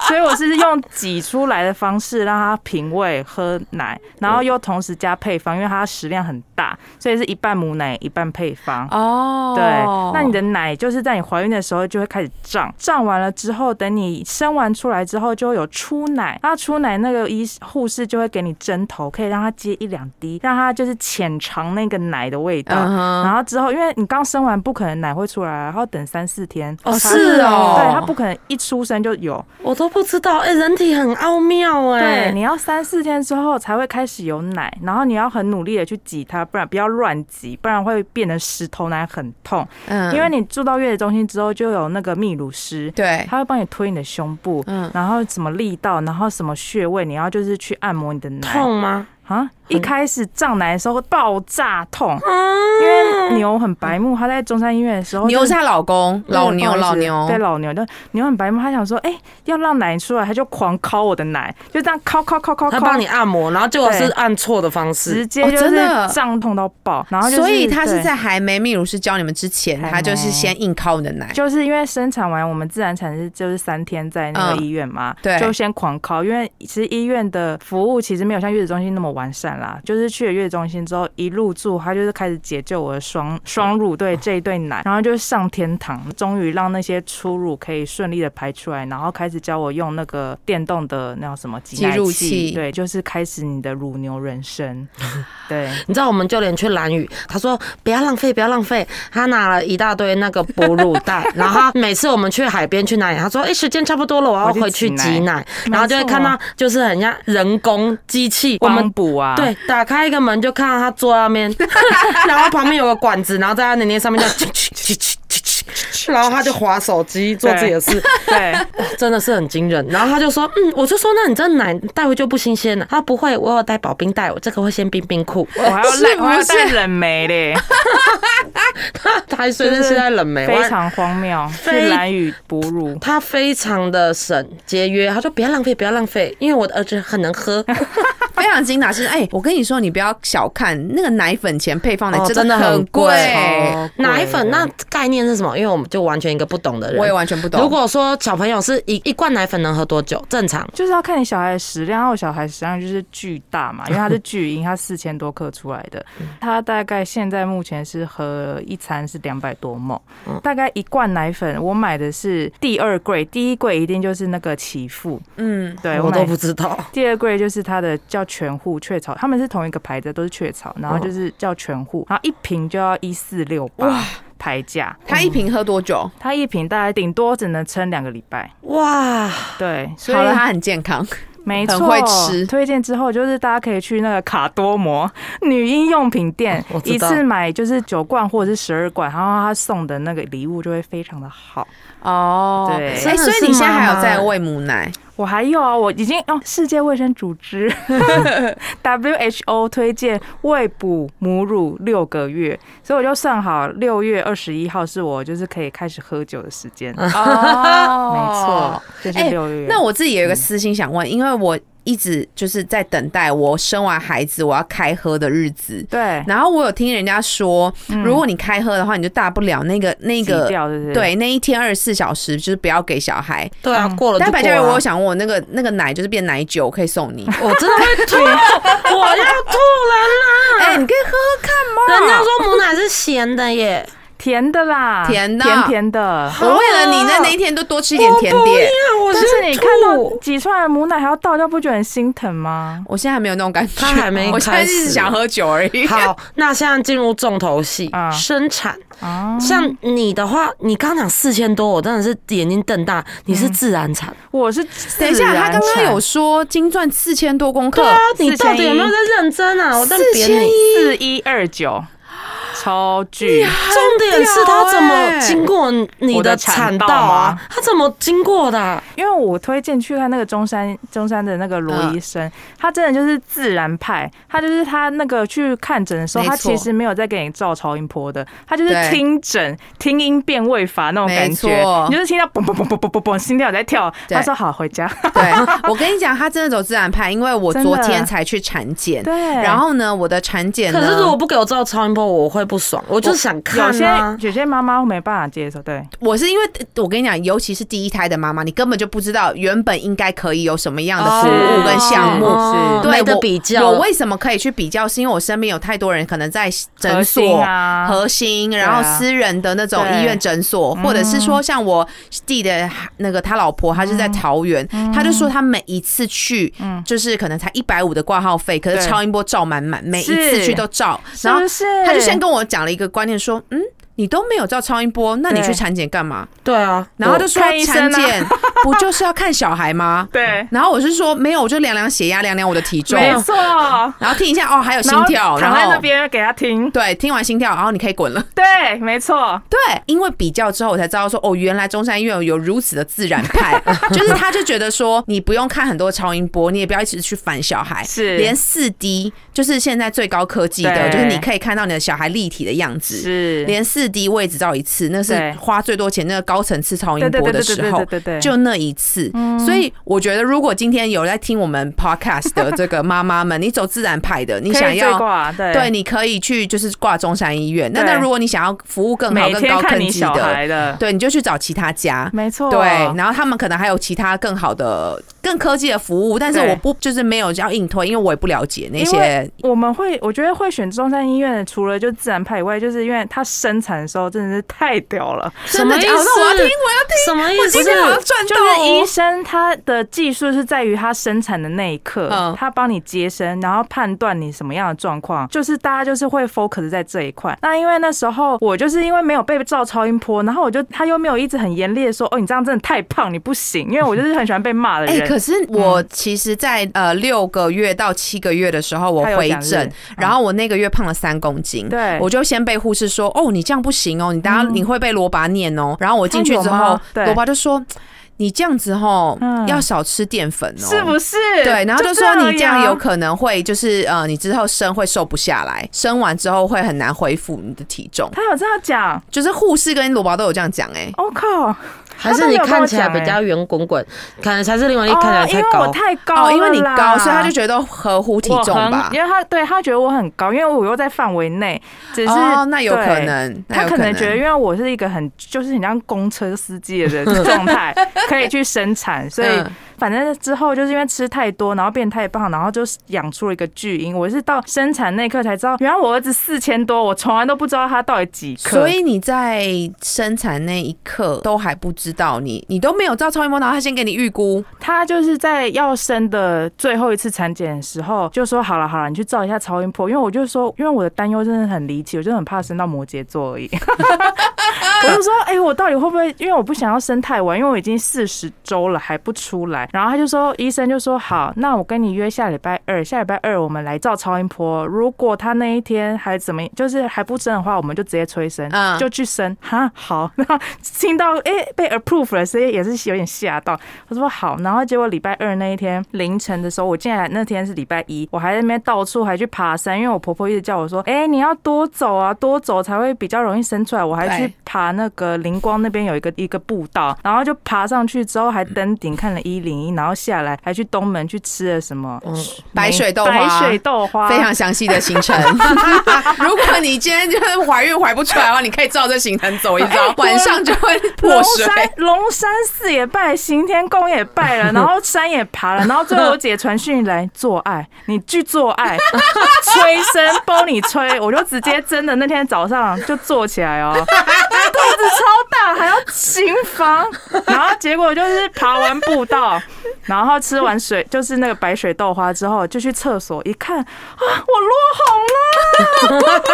所以我是用挤出来的方式让他平胃喝奶，然后又同时加配方，因为它食量很大，所以是一半母奶一半配方。哦，对，那你的奶就是在你怀孕的时候就会开始胀，胀完了之后，等你生完出来之后就会有出奶，那出奶那个医护士就会给你针头，可以让他接一两滴，让他就是浅尝那个奶的味道。嗯然后之后，因为你刚生完不可能奶会出来，然后等三四天。哦，是哦，对，他不可能一出生就有，我都不知道，哎、人体很奥妙哎、对，你要三四天之后才会开始有奶，然后你要很努力的去挤它，不然不要乱挤，不然会变成石头奶很痛。嗯因为你住到月子中心之后，就有那个泌乳师，对，他会帮你推你的胸部，嗯然后什么力道，然后什么穴位，你要就是去按摩你的。痛吗？啊！一开始胀奶的时候爆炸痛，嗯，因为牛很白目，他在中山医院的时候牛是牛她老公，老牛老牛，对老牛，但牛很白目，他想说，哎、要让奶出来，他就狂敲我的奶，就这样敲敲敲敲敲，他帮你按摩，然后结果是按错的方式。直。接就是哦真的胀痛到爆，然后所以他是在还没泌乳师教你们之前，还他就是先硬敲你的奶。就是因为生产完，我们自然产是就是三天在那个嗯。医院嘛，对就先狂敲，因为其实医院的服务其实没有像月子中心那么完善啦。就是去了月子中心之后，一入住他就是开始解救我的双双乳对这一对奶，然后就是上天堂，终于让那些初乳可以顺利的排出来，然后开始教我用那个电动的那叫什么挤奶器对，就是开始你的乳牛人生，对。你知道，我们就连去蓝雨，他说不要浪费，不要浪费。他拿了一大堆那个哺乳袋，然后每次我们去海边去哪里，他说：“哎、时间差不多了，我要回去挤奶挤奶。”没然后就会看到就是很像人工机器，我帮们补啊，对，打开一个门就看到他坐在那边，然后旁边有个管子，然后在他的那上面就，然后他就划手机做自己的事，对，真的是很惊人。然后他就说，嗯，我就说那你这奶带回就不新鲜了。他不会，我有带保冰袋，我这个会先冰冰库。我还要是带，我还要带冷媒嘞。他还随身携带冷媒，非常荒谬，非去蓝雨哺乳。他非常的省节约，他说不要浪费，不要浪费，因为我的儿子很能喝，非常精打细算。哎、我跟你说，你不要小看那个奶粉钱配方奶，哦真的很真的很贵奶粉那概念是什么？因为我们就完全一个不懂的人，我也完全不懂。如果说小朋友是一一罐奶粉能喝多久？正常就是要看你小孩的食量，然后我小孩食量就是巨大嘛，因为它是巨婴，它四千多克出来的，它大概现在目前是喝一餐是两百多梦，大概一罐奶粉，我买的是第二柜，第一柜一定就是那个起付，嗯，对我都不知道。第二柜就是它的叫全户雀巢，他们是同一个牌子，都是雀巢，然后就是叫全户，然后一瓶就要一四六八牌价，他一瓶喝多久？它一瓶大概顶多只能撑两个礼拜，哇，对，所以好了，他很健康。没错，很会吃推荐之后就是大家可以去那个卡多摩女婴用品店一次买就是九罐或者是十二罐，然后他送的那个礼物就会非常的好。哦，对哎、欸所以你现在还有在喂母奶？我还有啊，我已经哦，世界卫生组织 WHO 推荐喂哺母乳六个月，所以我就算好六月二十一号是我就是可以开始喝酒的时间。哦，没错，就是哎六月。那我自己有一个私心想问，因为我一直就是在等待我生完孩子我要开喝的日子。对然后我有听人家说，如果你开喝的话，你就大不了那个那个掉，对？那一天二十四小时就是不要给小孩。对啊，嗯过了但白嘉瑞，我有。想问我那个那个奶就是变奶酒，我可以送你。我真的会吐，我要吐了哎、你可以喝喝看啦！嘛。人家说母奶是咸的耶，甜的啦，甜的甜甜的。我为了你在那一天都多吃一点甜点。我但是你看到挤出来的母奶还要倒掉，不觉得很心疼吗？我现在还没有那种感觉，他还没我现是想喝酒而已。好，那现在进入重头戏啊，生产。啊，像你的话，你刚讲四千多，我真的是眼睛瞪大。你是自然产，我是等一下，他刚刚有说金钻四千多公克，对啊，你到底有没有在认真啊？我在扁4100你。四一二九，超巨。重点是他怎么经过你的的产道啊？他怎么经过的？啊？因为我推荐去看那个中山中山的那个罗医生，他真的就是自然派，他就是他那个去看诊的时候，他其实没有在给你照超音波的，他就是听诊听音辨位法那种感觉，你就是听到嘣嘣嘣嘣嘣嘣嘣心跳在跳，他说好回家，对，我跟你讲，他真的走自然派，因为我昨天才去产检，对，然后呢，我的产检呢，可是如果不给我照超音波，我会不爽，我就是想有看些啊。有些妈妈没办法接受，对，我是因为我跟你讲，尤其是第一胎的妈妈，你根本就不知道原本应该可以有什么样的服务跟项目。是对没得我比较。我为什么可以去比较？是因为我身边有太多人可能在诊核心所、啊核心，然后私人的那种医院诊所，或者是说像我弟的那个他老婆，他是在桃园，他就说他每一次去，嗯就是可能才一百五的挂号费，可是超音波照满满，每一次去都照，然后是？他就先跟我讲了一个观念，说，嗯。你都没有照超音波，那你去产检干嘛？对啊，然后就说产检 不就是要看小孩吗？对，然后我是说没有，我就量量血压，量量我的体重，没错，然后听一下哦，还有心然后跳，然躺在那边给他听，对，听完心跳，然后你可以滚了。对，没错，对，因为比较之后，我才知道说，哦，原来中山医院有如此的自然派，就是他就觉得说，你不用看很多超音波，你也不要一直去烦小孩，是。连四 D，就是现在最高科技的，就是你可以看到你的小孩立体的样子。是。连四我也只照一次，那是花最多钱那个高层次超音波的时候对，对对，就那一次。所以我觉得，如果今天有在听我们 podcast 的这个妈妈们，你走自然派的，你想要挂，对。对，你可以去就是挂中山医院。那对。那如果你想要服务更好、更高科技的，对，你就去找其他家。没错，对，然后他们可能还有其他更好的、更科技的服务，但是我不就是没有要硬推，因为我也不了解那些。我们会，我觉得会选中山医院的，除了就自然派以外，就是因为他生产的时候真的是太屌了。什么意思？假的那我要听，我要听。什么意思？我今天好像赚就到哦是医生他的技术是在于他生产的那一刻，嗯他帮你接生，然后判断你什么样的状况，就是大家就是会 focus 在这一块。那因为那时候我就是因为没有被照超音波，然后我就他又没有一直很严厉的说，哦，你这样真的太胖，你不行。因为我就是很喜欢被骂的哎、人。可是我其实在，呃六个月到七个月的时候，我回诊，然后我那个月胖了三公斤，对。我就先被护士说，哦，你这样不行哦，你等下嗯。你会被罗拔念哦。然后我进去之后罗拔就说，你这样子吼嗯。要少吃淀粉哦，是不是？对，然后就说你这样啊有可能会就是呃，你之后生会瘦不下来，生完之后会很难恢复你的体重。他有这样讲，就是护士跟罗宝都有这样讲哎、我、靠，还是你看起来比较圆滚滚，可能才是另外一看起来哦，因太为我高。太高哦，因为你高，所以他就觉得合乎体重吧。因为他对他觉得我很高，因为我又在范围内，只是、哦，那有可对。能，他可能觉得，因为我是一个很就是很像公车司机的人状态，可以去生产，所以嗯反正之后就是因为吃太多，然后变太胖，然后就养出了一个巨婴。我是到生产那一刻才知道，原来我儿子四千多，我从来都不知道他到底几克。所以你在生产那一刻都还不知道你，你都没有照超音波，然后他先给你预估，他就是在要生的最后一次产检的时候，就说好了好了，你去照一下超音波，因为我就说，因为我的担忧真的很离奇，我就很怕生到摩羯座而已。我就说，哎、我到底会不会？因为我不想要生太晚，因为我已经四十周了还不出来。然后他就说，医生就说好，那我跟你约下礼拜二，下礼拜二我们来照超音波。如果他那一天还怎么，就是还不生的话，我们就直接催生，嗯就去生。哈，好。然后听到哎、被 approve 了，所以也是有点吓到。他说好，然后结果礼拜二那一天凌晨的时候，我进来那天是礼拜一，我还在那边到处还去爬山，因为我婆婆一直叫我说，哎、你要多走啊，多走才会比较容易生出来。我还去爬那个灵光那边有一个一个步道，然后就爬上去之后还登顶看了一零一，然后下来还去东门去吃了什么嗯，白水豆花白水豆花，非常详细的行程。如果你今天就是怀孕怀不出来的话，你可以照这行程走一遭，晚上就会破水。山龙山寺也拜，行天宫也拜了，然后山也爬了，然后最后我姐传讯来做爱，你去做爱，催生帮你催，我就直接真的那天早上就做起来哦，肚子超大还要行房，然后结果就是爬完步道，然后吃完水就是那个白水豆花之后，就去厕所一看啊，我落红了。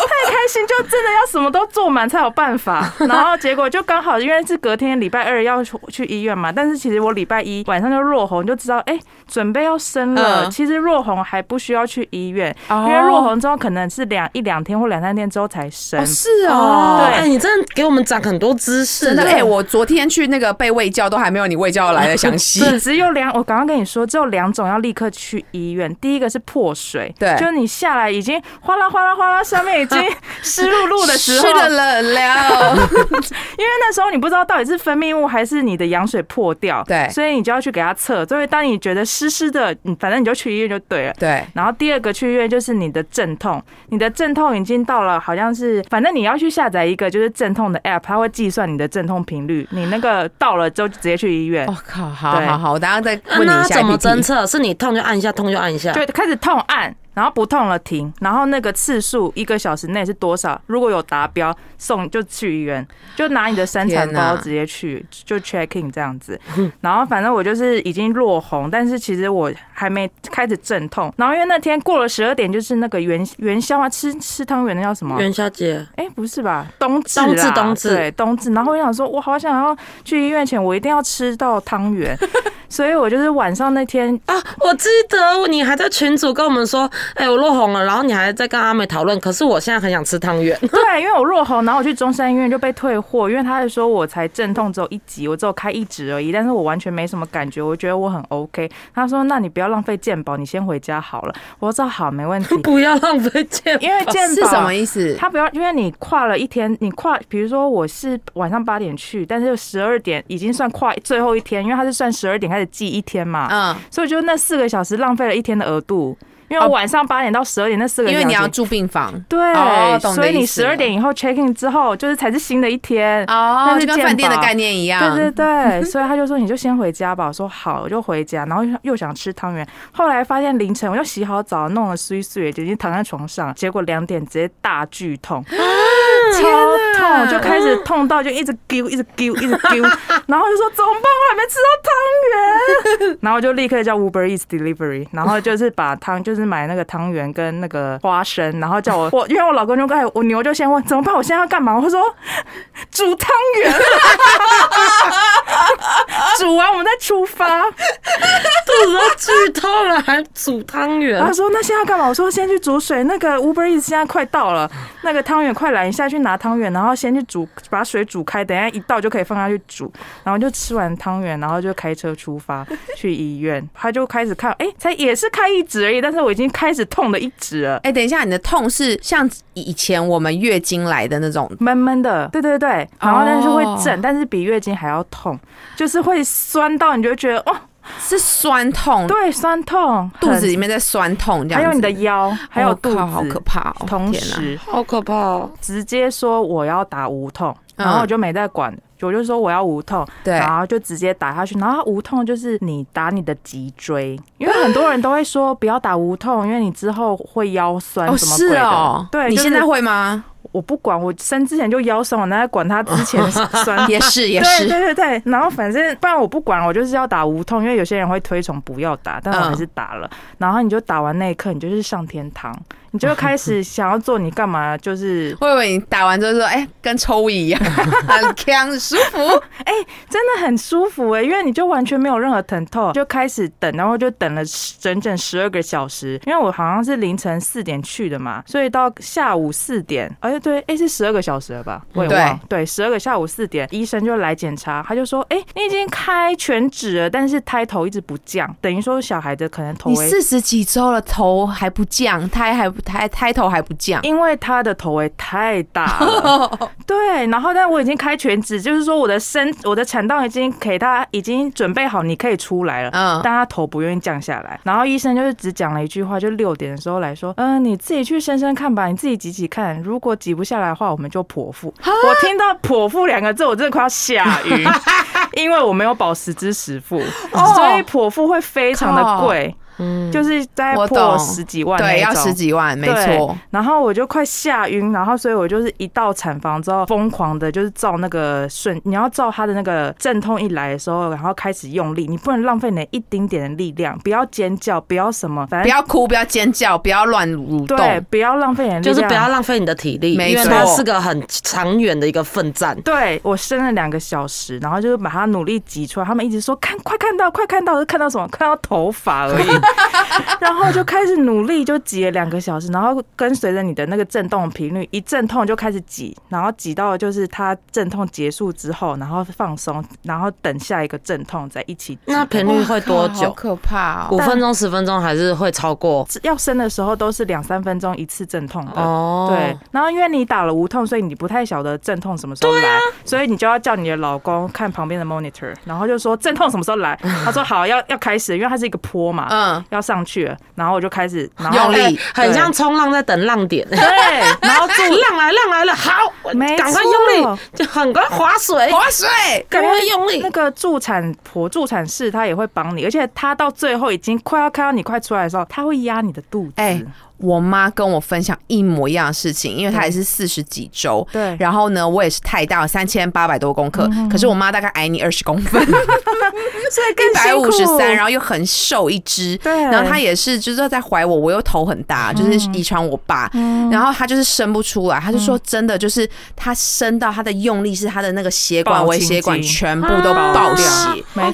太开心，就真的要什么都做满才有办法。然后结果就刚好，因为是隔天礼拜二要去去医院嘛，但是其实我礼拜一晚上就落红，就知道哎、准备要生了。嗯其实落红还不需要去医院，哦因为落红之后可能是两一两天或两三天之后才生。哦，是哦，对哎，你真的给我们长很多知识，真的，哎哎、我昨天去那个被喂教，都还没有你喂教来的详细。只有两，我刚刚跟你说，只有两种要立刻去医院。第一个是破水，对就是你下来已经哗啦哗啦哗啦，上面已经 湿漉漉的时候，湿的冷了，因为那时候你不知道到底是分泌物还是你的羊水破掉，对所以你就要去给它测。所以当你觉得湿湿的，你反正你就去医院就对了。对，然后第二个去医院就是你的阵痛，你的阵痛已经到了，好像是反正你要去下载一个就是阵痛的 app，它会计算你的阵痛频率，你那个到了之后就直接去医院我、，靠，好好好，我等下再问你那怎么侦测？是你痛就按一下，痛就按一下。就开始痛按。然后不痛了停，然后那个次数一个小时内是多少？如果有达标，送就去医院，就拿你的生产包直接去，就 check in 这样子。然后反正我就是已经落红，但是其实我还没开始阵痛。然后因为那天过了十二点，就是那个元元宵啊，吃吃汤圆的叫什么？元宵节，哎、不是吧？冬至，冬至冬至对，冬至。然后我想说，我好想要去医院前，我一定要吃到汤圆，所以我就是晚上那天啊，我记得你还在群组跟我们说，哎、我落红了，然后你还在跟阿美讨论。可是我现在很想吃汤圆，对，因为我落红，然后我去中山医院就被退货，因为他是说我才阵痛只有一级，我只有开一指而已，但是我完全没什么感觉，我觉得我很 OK。他说，那你不要浪费健保，你先回家好了。我说好，没问题。不要浪费健保。因为健保是什么意思？他不要，因为你跨了一天，你跨，比如说我是晚上八点去，但是十二点已经算跨最后一天，因为他是算十二点开始计一天嘛，嗯，所以就那四个小时浪费了一天的额度，因为我晚上八点到十二点那四个，因为你要住病房对，哦所以你十二点以后 check in 之后，就是才是新的一天。哦那是就跟饭店的概念一样。对对对，所以他就说你就先回家吧。我说好，我就回家，然后又又想吃汤圆。后来发现凌晨我又洗好澡，弄了碎碎，已经躺在床上，结果两点直接大剧痛，超痛，就开始痛到就一直丢，一直丢，一直丢，然后就说怎么办？我还没吃到汤圆，然后就立刻叫 Uber Eats Delivery，然后就是把汤就是买那个汤圆跟那个花生，然后叫我我因为我老公就哎我牛就先问怎么办？我现在要干嘛？我说煮汤圆。煮完我们再出发。肚子都剧痛了，还煮汤圆他。说：“那现在干嘛？”我说：“先去煮水。那个 Uber Eats 现在快到了，那个汤圆快来，一下去拿汤圆，然后先去煮，把水煮开，等一下一倒就可以放下去煮。然后就吃完汤圆，然后就开车出发 去医院。他就开始看，哎、才也是开一指而已，但是我已经开始痛了一指了。哎、等一下，你的痛是像以前我们月经来的那种，闷闷的，对对对，然后但是会哦震，但是比月经还要痛，就是会酸到你就会觉得哦，是酸痛，对，酸痛，肚子很里面在酸痛这样子。还有你的腰，还有哦肚子，靠好可怕哦！同时好可怕哦！直接说我要打无痛，嗯然后我就没再管，我就说我要无痛，对然后就直接打下去。然后无痛就是你打你的脊椎，因为很多人都会说不要打无痛，因为你之后会腰酸什么鬼的。哦，对，就是你现在会吗？我不管，我生之前就腰酸，我哪来管他之前酸？也是也对是，对对对，然后反正不然我不管，我就是要打无痛，因为有些人会推崇不要打，但我还是打了。然后你就打完那一刻，你就是上天堂，你就会开始 想要做你干嘛，就是 我以为你打完之后说，哎、跟抽一样，很强，很舒服。哎真的很舒服哎、因为你就完全没有任何疼痛，就开始等，然后就等了整整十二个小时。因为我好像是凌晨四点去的嘛，所以到下午四点，哎对，哎是十二个小时了吧？我也忘了，对，十二个下午四点，医生就来检查，他就说，哎，你已经开全指了，但是胎头一直不降，等于说小孩的可能头。你四十几周了，头还不降，胎还不胎胎头还不降，因为他的头围太大了，对，然后但我已经开全指，就是说我的身我的产道已经给他已经准备好，你可以出来了，嗯，但他头不愿意降下来，然后医生就是只讲了一句话，就六点的时候来说，嗯、你自己去生生看吧，你自己挤挤看，如果挤不下来的话，我们就剖腹。我听到剖腹两个字，我真的快要吓晕，因为我没有保十之十付，哦。所以剖腹会非常的贵，嗯，就是大概我破懂十几万对，要十几万，没错。然后我就快吓晕，然后所以我就是一到产房之后，疯狂的就是照那个顺，你要照他的那个阵痛一来的时候，然后开始用力，你不能浪费你一丁点的力量，不要尖叫，不要什么，反正不要哭，不要尖叫，不要乱蠕对，不要浪费你的力量，就是不要浪费你的体力，没因为它错是个很长远的一个奋战。对我生了两个小时，然后就是把它努力挤出来。他们一直说看，快看到，快看到，是看到什么？看到头发而已。然后就开始努力，就挤了两个小时，然后跟随着你的那个震动频率，一阵痛就开始挤，然后挤到就是它阵痛结束之后，然后放松，然后等下一个阵痛再一起。那频率会多久？可怕五哦！分钟、十分钟，还是会超过？要生的时候都是两三分钟一次阵痛的。哦，对，，然后因为你打了无痛，所以你不太晓得阵痛什么时候来，所以你就要叫你的老公看旁边的 monitor，然后就说阵痛什么时候来？他说好，要要开始，因为它是一个坡嘛，嗯，要上去了，然后我就开始然后用力哎很像冲浪在等浪点。对，然后助浪来浪来了，好，我没赶快用力，就很快划水，划水，赶快用力那。个助产婆、助产士他也会帮你，而且他到最后已经快要看到你快出来的时候，他会压你的肚子。哎我妈跟我分享一模一样的事情，因为她也是四十几周。对然后呢，我也是太大，三千八百多公克，可是我妈大概矮你二十公分，所以更 一百五十三，然后又很瘦一只。对然后她也是，就是在怀我，我又头很大，就是遗传我爸。然后她就是生不出来，她就说真的，就是她生到她的用力是她的那个血管、爆微血管全部都爆血。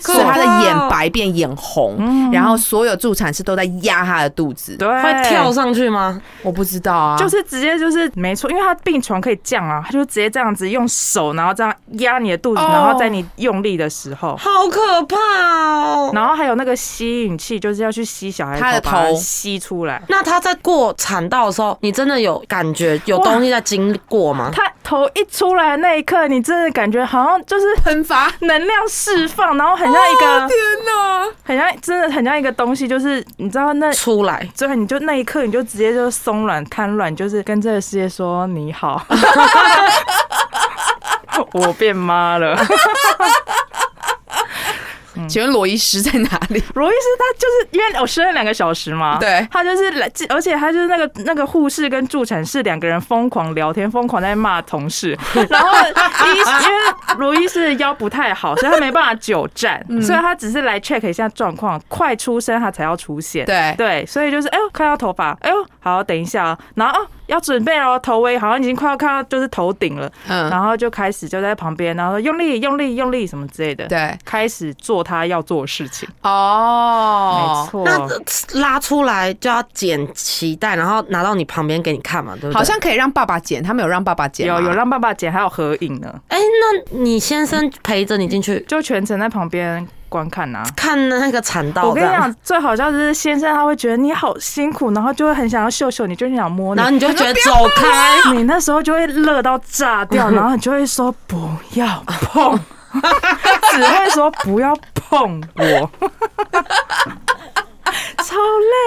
所以她的眼白变眼红，然后所有助产士都在压她的肚子。对会跳上去吗？我不知道啊，就是直接就是没错，因为他病床可以降啊，他就直接这样子用手，然后这样压你的肚子，哦然后在你用力的时候。好可怕哦！然后还有那个吸引器，就是要去吸小孩他的头，吸出来。那他在过产道的时候，你真的有感觉有东西在经过吗？他头一出来的那一刻，你真的感觉好像就是喷发。能量释放，然后很像一个，天哪！很像真的很像一个东西，就是你知道那。出来，最后你就那一刻，你就直接就松软瘫软，就是跟这个世界说你好，我变妈了。请问罗医师在哪里？罗医师他就是因为我生了两个小时嘛，对。他就是来，而且他就是那个那个护士跟助产士两个人疯狂聊天，疯狂在骂同事，然后医因为罗医师的腰不太好，所以他没办法久站，嗯。所以他只是来 check 一下状况，快出生他才要出现，对。对，所以就是哎呦看到头发，哎呦好等一下啊，然后哦要准备哦，头围好像已经快要看到就是头顶了，嗯，然后就开始就在旁边，然后说用力用力用力什么之类的，对，开始做他要做的事情，哦。没，错，那拉出来就要剪脐带，然后拿到你旁边给你看嘛，对不对？好像可以让爸爸剪，他们有让爸爸剪有有让爸爸剪，还有合影呢，哎、那你先生陪着你进去。就全程在旁边观看呐、看那个产道，我跟你讲，最好笑就是先生他会觉得你好辛苦，然后就会很想要秀秀你，就很想摸你。然后。你就觉得走开，你那时候就会乐到炸掉，然后你就会说不要碰，只会说不要碰我，超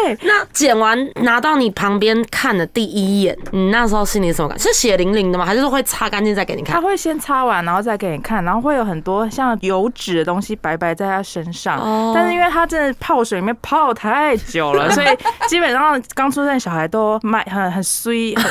累。那剪完拿到你旁边看的第一眼，你那时候心里什么感？是血淋淋的吗？还是说会擦干净再给你看？他会先擦完，然后再给你看，然后会有很多像油脂的东西白白在他身上。哦但是因为他真的泡水里面泡太久了，所以基本上刚出生的小孩都卖很很衰，很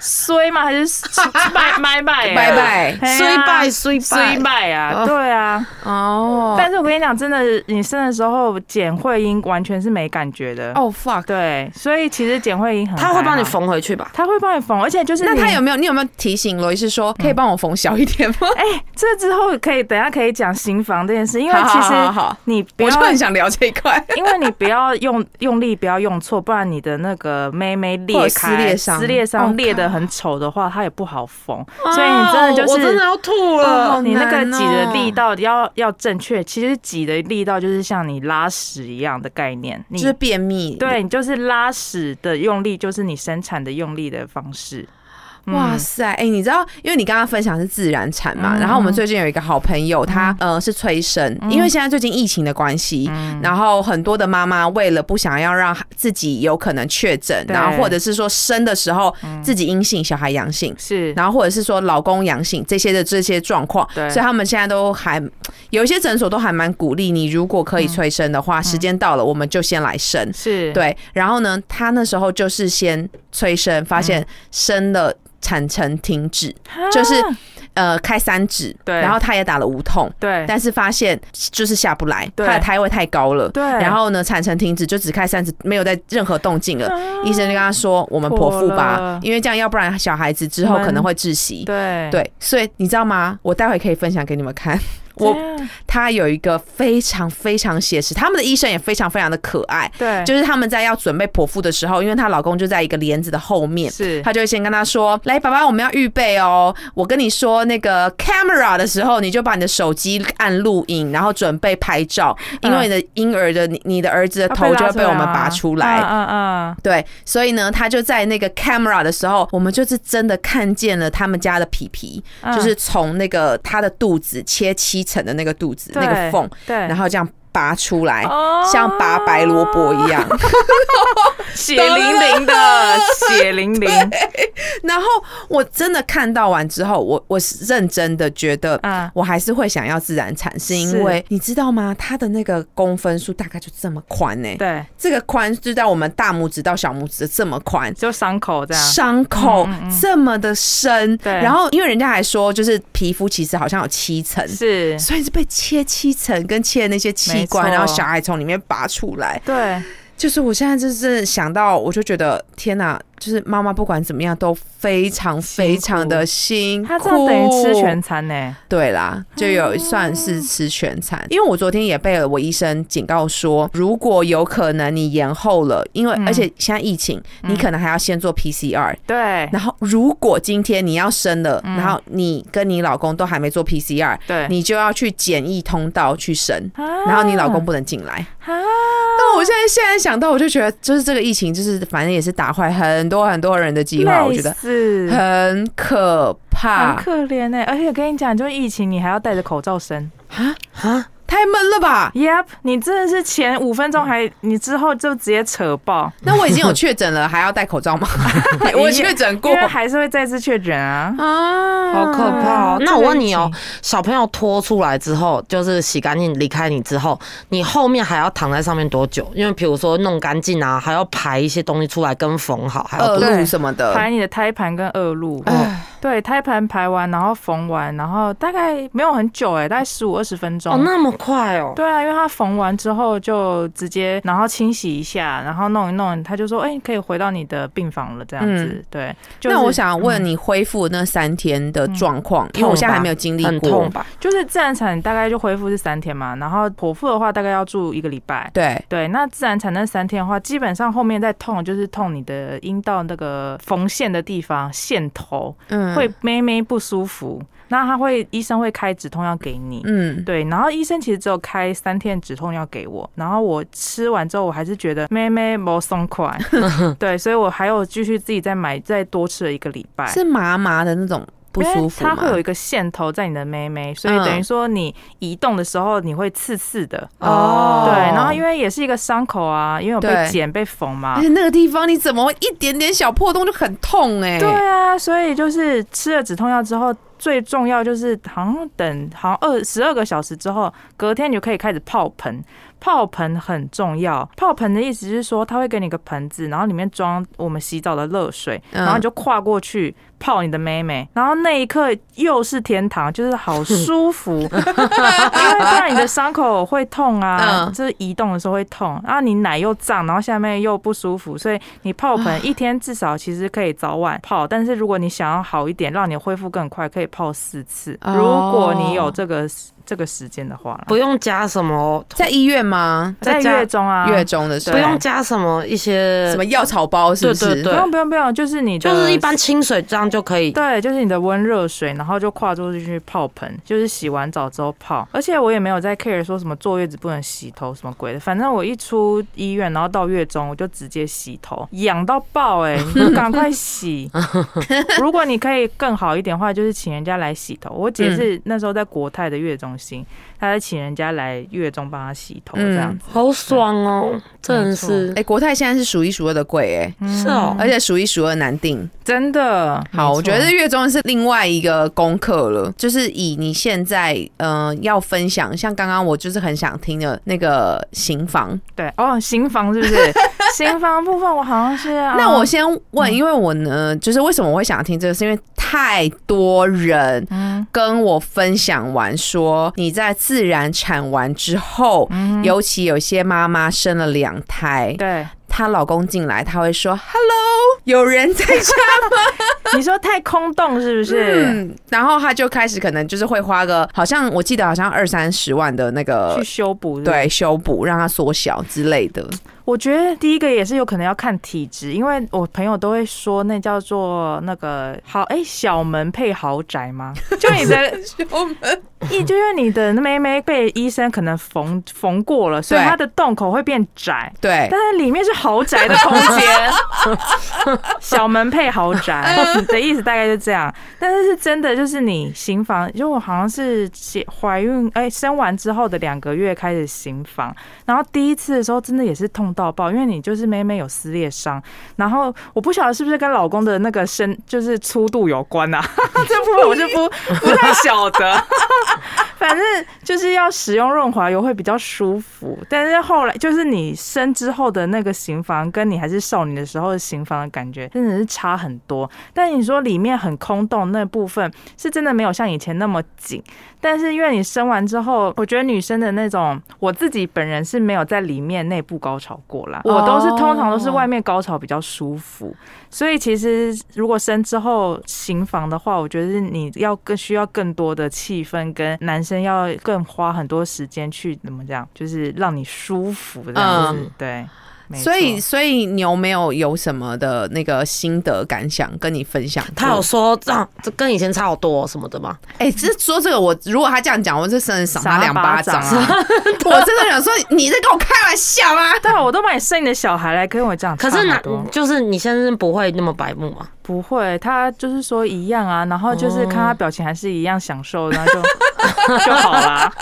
衰吗？还是 拜拜拜拜拜嘿啊衰败衰败衰败啊！哦对啊。哦，但是我跟你讲，真的，你生的时候剪会阴完全是没感觉的。哦 fuck，对，所以其实剪会阴很他会帮你，缝回去吧？他会帮你缝，而且就是那他有没有？你有没有提醒罗医师说可以帮我缝小一点吗？哎、这之后可以等下可以讲新房这件事，因为其实好好你不要我就，很想聊这一块。因为你不要用用力，不要用错，不然你的那个妹妹裂开、撕裂伤撕裂哦伤裂的很丑的话，它也不好缝，所以你真的就是我真的。要吐哦了。好你那个挤的哦力道要要正确，其实挤的力道就是像你拉屎一样的概念，你就是便秘，对你就是拉屎的用力，就是你生产的用力的方式。嗯。哇塞，哎、你知道，因为你刚刚分享是自然产嘛，嗯。然后我们最近有一个好朋友，他呃是催生，因为现在最近疫情的关系，嗯。然后很多的妈妈为了不想要让自己有可能确诊，然后或者是说生的时候自己阴性，小孩阳性。是，然后或者是说老公阳性这些的这些状况，对。所以他们现在都还有一些诊所都还蛮鼓励你，如果可以催生的话，时间到了我们就先来生。是，对，然后呢，他那时候就是先催生，发嗯。现生了产程停止，就是呃开三指，对然后他也打了无痛。对，但是发现就是下不来，他的胎位太高了，对然后呢，产程停止就只开三指，没有在任何动静了。医生就跟他说：“我们剖腹吧，因为这样要不然小孩子之后可能会窒息。”对，对，所以你知道吗？我待会可以分享给你们看。我他有一个非常非常写实，他们的医生也非常非常的可爱。对，就是他们在要准备剖腹的时候，因为她老公就在一个帘子的后面，是她就会先跟他说：“来，爸爸，我们要预备哦。我跟你说那个 camera 的时候，你就把你的手机按录影，然后准备拍照，因为你的婴儿的你你的儿子的头就会被我们拔出来。嗯嗯对，所以呢，他就在那个 camera 的时候，我们就是真的看见了他们家的皮皮，嗯，就是从那个他的肚子切七层的那个肚子那个缝，对，然后这样拔出来，哦。像拔白萝卜一样。血淋淋的，血淋淋，然后我真的看到完之后，我我是认真的觉得，嗯。我还是会想要自然产，是因为你知道吗？它的那个公分数大概就这么宽呢、对，这个宽就在我们大拇指到小拇指的这么宽。就伤口这样，伤口这么的深，对。然后因为人家还说，就是皮肤其实好像有七层，是，所以是被切七层，跟切那些器官，然后小孩从里面拔出来。对，就是我现在就是想到，我就觉得天哪，就是妈妈不管怎么样都非常非常的辛苦。他这样等于吃全餐呢，对啦，就有算是吃全餐。因为我昨天也被我医生警告说，如果有可能你延后了，因为嗯而且现在疫情，你可能还要先做 PCR。对，然后，如果今天你要生了，嗯然后你跟你老公都还没做 PCR，对，你就要去简易通道去生，啊然后你老公不能进来。啊，但我现在现在想到，我就觉得，就是这个疫情，就是反正也是打坏很多很多人的计划，我觉得是很可怕很怕可怜呢，而且我跟你讲，就是疫情，你还要戴着口罩生。啊！啊，太闷了吧？Yep，你真的是前五分钟还，你之后就直接扯爆，那我已经有确诊了，还要戴口罩吗？我确诊过因为还是会再次确诊啊。啊，好可怕哦！那我问你哦小朋友拖出来之后，就是洗干净离开你之后，你后面还要躺在上面多久？因为比如说弄干净啊，还要排一些东西出来跟缝好，还要恶多露什么的。排你的胎盘跟恶露，哎对，胎盘排完，然后缝完，然后大概没有很久哎、大概十五二十分钟。哦，那么快哦。对啊，因为它缝完之后就直接，然后清洗一下，然后弄一弄，他就说，哎、可以回到你的病房了，这样子。嗯对，就是、那我想问嗯你恢复那三天的状况，因为我现在还没有经历过很痛。吧？就是自然产大概就恢复是三天嘛，然后剖腹的话大概要住一个礼拜。对，对，那自然产那三天的话，基本上后面再痛就是痛你的阴道那个缝线的地方，线头嗯会咩咩不舒服，那他会医生会开止痛药给你。嗯，对，然后医生其实只有开三天止痛药给我，然后我吃完之后，我还是觉得妹妹没松快，对，所以我还有继续自己再买，再多吃了一个礼拜。是麻麻的那种不舒服吗？它会有一个线头在你的妹妹，所以等于说你移动的时候你会刺刺的。哦对，然后因为也是一个伤口啊，因为我被剪被缝嘛而且。那个地方你怎么会一点点小破洞就很痛哎、对啊，所以就是吃了止痛药之后，最重要就是好像等好像二十二个小时之后，隔天你就可以开始泡盆。泡盆很重要，泡盆的意思是说，它会给你个盆子，然后里面装我们洗澡的热水，嗯然后你就跨过去泡你的妹妹，然后那一刻又是天堂，就是好舒服，因为不然你的伤口会痛啊，嗯。就是移动的时候会痛，然后你奶又胀，然后下面又不舒服，所以你泡盆一天至少其实可以早晚泡，但是如果你想要好一点，让你恢复更快，可以泡四次，哦。如果你有这个这个时间的话不用加什么，在医院吗？在家？月中啊，月中的时候。不，用加什么一些什么药草包是不是？对对对不用不用不用，就是你就是一般清水这样就可以。对，就是你的温热水，然后就跨出去去泡盆，就是洗完澡之后泡。而且我也没有在 care 说什么坐月子不能洗头什么鬼的，反正我一出医院，然后到月中我就直接洗头，痒到爆哎、你就赶快洗。如果你可以更好一点的话，就是请人家来洗头。我姐是那时候在国泰的月中心，她在请人家来月中帮她洗头这样子。好爽哦，真的是哎、国泰现在是数一数二的贵哎、嗯是哦而且数一数二难订。真的好，我觉得月中是另外一个功课了，就是以你现在嗯、呃要分享，像刚刚我就是很想听的那个刑房。对哦，新房是不是？新房部分我好像是、啊，那我先问，嗯。因为我呢，就是为什么我会想听这个，是因为太多人嗯。跟我分享完说，你在自然产完之后，嗯。尤其有些妈妈生了两胎，对她老公进来，她会说 “hello”，有人在家吗，你说太空洞是不是？嗯，然后他就开始可能就是会花个，好像我记得好像二三十万的那个去修补对修补，让它缩小之类的。我觉得第一个也是有可能要看体质，因为我朋友都会说那叫做那个好哎、小门配豪宅吗？就你的 我们一就因为你的妹妹被医生可能缝缝过了，所以她的洞口会变窄。对但是里面是豪宅的空间，小门配豪宅的意思大概就这样。但是是真的，就是你行房，就我好像是结怀孕哎、生完之后的两个月开始行房，然后第一次的时候真的也是痛到爆，因为你就是妹妹有撕裂伤，然后我不晓得是不是跟老公的那个身就是粗度有关啊，这部分我就不不太晓得。反正就是要使用润滑油会比较舒服，但是后来就是你生之后的那个行房，跟你还是少女的时候的行房的感觉真的是差很多。但你说里面很空洞那部分是真的没有像以前那么紧，但是因为你生完之后，我觉得女生的那种，我自己本人是没有在里面内部高潮过啦，我都是通常都是外面高潮比较舒服，所以其实如果生之后行房的话，我觉得你要更需要更多的气氛，跟男生要更花很多时间去怎么讲，就是让你舒服这样子，嗯。对。没所以，所以牛没有有什么的那个心得感想跟你分享？他有说这样，这跟以前差好多什么的吗？哎、这说这个我如果他这样讲，我这真的赏他两巴掌啊！我真的想说，你在跟我开玩笑吗？对啊，我都把你生你的小孩来跟我这样，可是男差很多就是你先生不会那么白目吗？不会，他就是说一样啊，然后就是看他表情还是一样享受，然后就就好啦。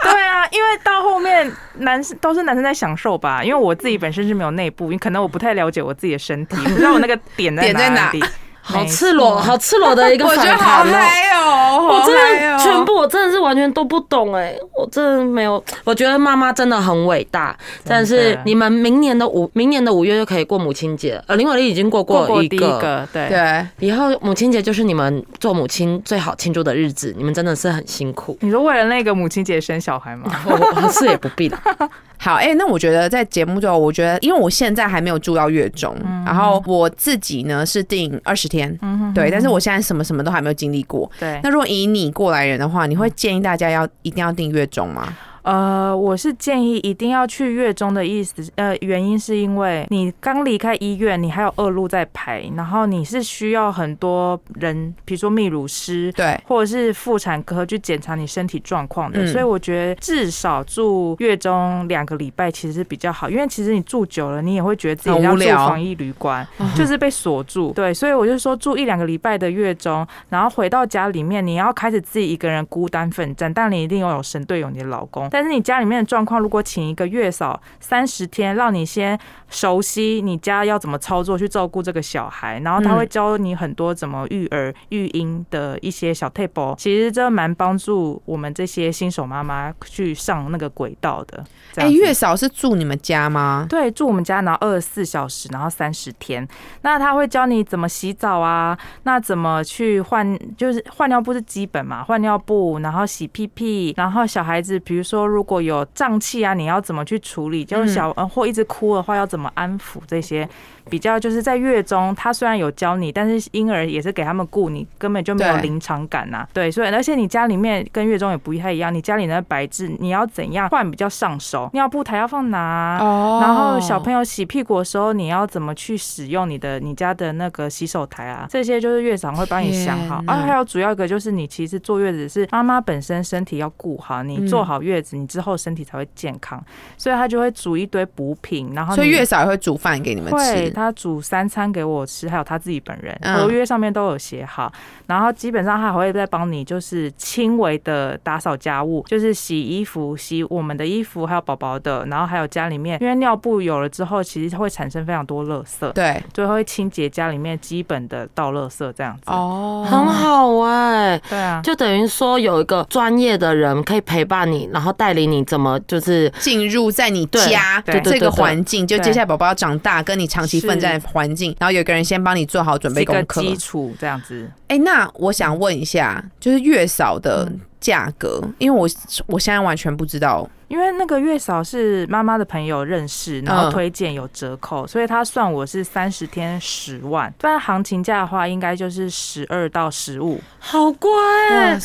对啊，因为到后面男生都是男生在享受吧，因为我自己本身是没有内部，因为可能我不太了解我自己的身体，不知道我那个点在 点在哪里。好赤裸，好赤裸的一个 我觉得反好弹哦。我真的全部，我真的是完全都不懂哎、我真的没有。我觉得妈妈真的很伟大，但是你们明年的五明年的五月就可以过母亲节了。呃，林伟丽已经过过一个，个，对。对。以后母亲节就是你们做母亲最好庆祝的日子，你们真的是很辛苦。你说为了那个母亲节生小孩吗？我我是也不必了，好，哎、那我觉得在节目最后，我觉得因为我现在还没有住到月中，然后我自己呢是定二十天，对，但是我现在什么什么都还没有经历过。对，那如果以你过来人的话，你会建议大家要一定要订月中吗？呃，我是建议一定要去月中的意思，呃，原因是因为你刚离开医院，你还有二路在排，然后你是需要很多人，比如说泌乳师。对，或者是妇产科去检查你身体状况的，嗯所以我觉得至少住月中两个礼拜其实是比较好，因为其实你住久了，你也会觉得自己要住很无聊防疫旅馆，就是被锁住。对，所以我就说住一两个礼拜的月中，然后回到家里面，你要开始自己一个人孤单奋战，但你一定要有神队友，你的老公。但是你家里面的状况，如果请一个月嫂三十天，让你先熟悉你家要怎么操作去照顾这个小孩，然后他会教你很多怎么育儿、育婴的一些小 table，其实这蛮帮助我们这些新手妈妈去上那个轨道的。哎、月嫂是住你们家吗？对，住我们家，然后二十四小时，然后三十天。那他会教你怎么洗澡啊，那怎么去换，就是换尿布是基本嘛，换尿布，然后洗屁屁，然后小孩子，比如说如果有胀气啊，你要怎么去处理？就是小、嗯或一直哭的话，要怎么安抚这些。比较就是在月中，他虽然有教你，但是婴儿也是给他们顾，你根本就没有对临场感呐、对，所以而且你家里面跟月中也不太一样，你家里的白质你要怎样换比较上手？尿布台要放哪？哦然后小朋友洗屁股的时候，你要怎么去使用你的你家的那个洗手台啊？这些就是月长会帮你想好。啊，还有主要一个就是你其实坐月子是妈妈本身身体要顾好，你嗯做好月子，你之后身体才会健康。所以他就会煮一堆补品，然后所以月嫂也会煮饭给你们，吃。他煮三餐给我吃，还有他自己本人嗯。合约上面都有写好。然后基本上他还会再帮你，就是轻微的打扫家务，就是洗衣服、洗我们的衣服，还有宝宝的，然后还有家里面，因为尿布有了之后，其实会产生非常多垃圾，对，所以会清洁家里面基本的倒垃圾这样子。哦。很好哎、对啊，就等于说有一个专业的人可以陪伴你，然后带领你怎么就是进入在你对家对这个环境，就接下来宝宝要长大，跟你长期奋战的环境，然后有个人先帮你做好准备功课。基础这样子。哎、那我想问一下，就是月嫂的价格？因为我我现在完全不知道。因为那个月嫂是妈妈的朋友认识，然后嗯推荐有折扣，所以他算我是三十天十万。不然行情价的话，应该就是十二到十五。好贵，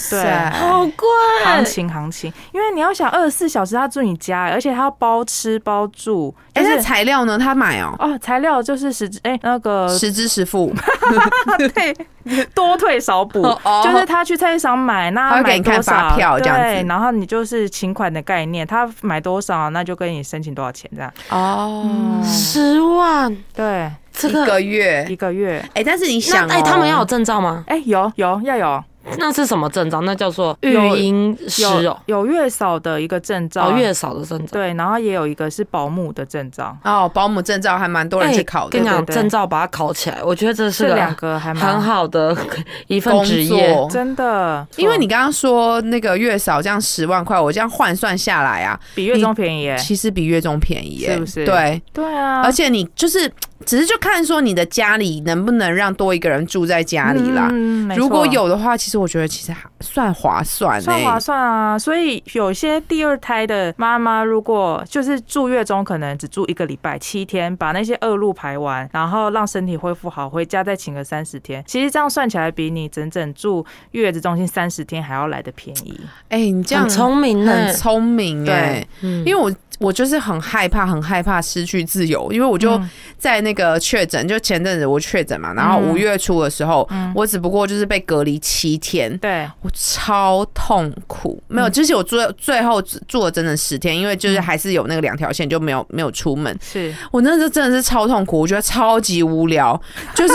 对好贵，行情行情，因为你要想二十四小时他住你家，而且他要包吃包住，哎、那而且材料呢？他买哦、哦材料就是十哎、那个十支十付，对多退少补，哦就是他去菜市场买，那他给买你看发票这样子。对，然后你就是请款的概念，他买多少那就跟你申请多少钱这样。哦，十万，对，这一个月。一。个月，哎、但是你想、哎，他们要有证照吗？哎、有有要有那是什么证照？那叫做育婴师有哦，有月嫂的一个证照，哦，月嫂的证照。对，然后也有一个是保姆的证照，哦，保姆证照还蛮多人去考的。跟你讲，证照把它考起来，我觉得这是两个个还蛮很好的一份职业。真的，因为你刚刚说那个月嫂这样十万块，我这样换算下来啊，比月中便宜耶，其实比月中便宜耶，是不是对，对啊，而且你就是只是就看说你的家里能不能让多一个人住在家里啦。嗯如果有的话，其实我觉得其实还算划算欸、算划算。啊，所以有些第二胎的妈妈，如果就是住月中，可能只住一个礼拜七天，把那些恶露排完，然后让身体恢复好，回家再请个三十天，其实这样算起来，比你整整住月子中心三十天还要来的便宜。哎、你这样很聪明呢。很，聪明哎、嗯。因为我我就是很害怕，很害怕失去自由，因为我就嗯。在那个确诊，就前阵子我确诊嘛，然后嗯。五月初的时候，嗯。我只不过就是被隔离七天，对，我超痛苦，没有，就是我最最后只住了整整十天，因为就是还是有那个两条线，就没有没有出门。是。我那时候真的是超痛苦，我觉得超级无聊，就是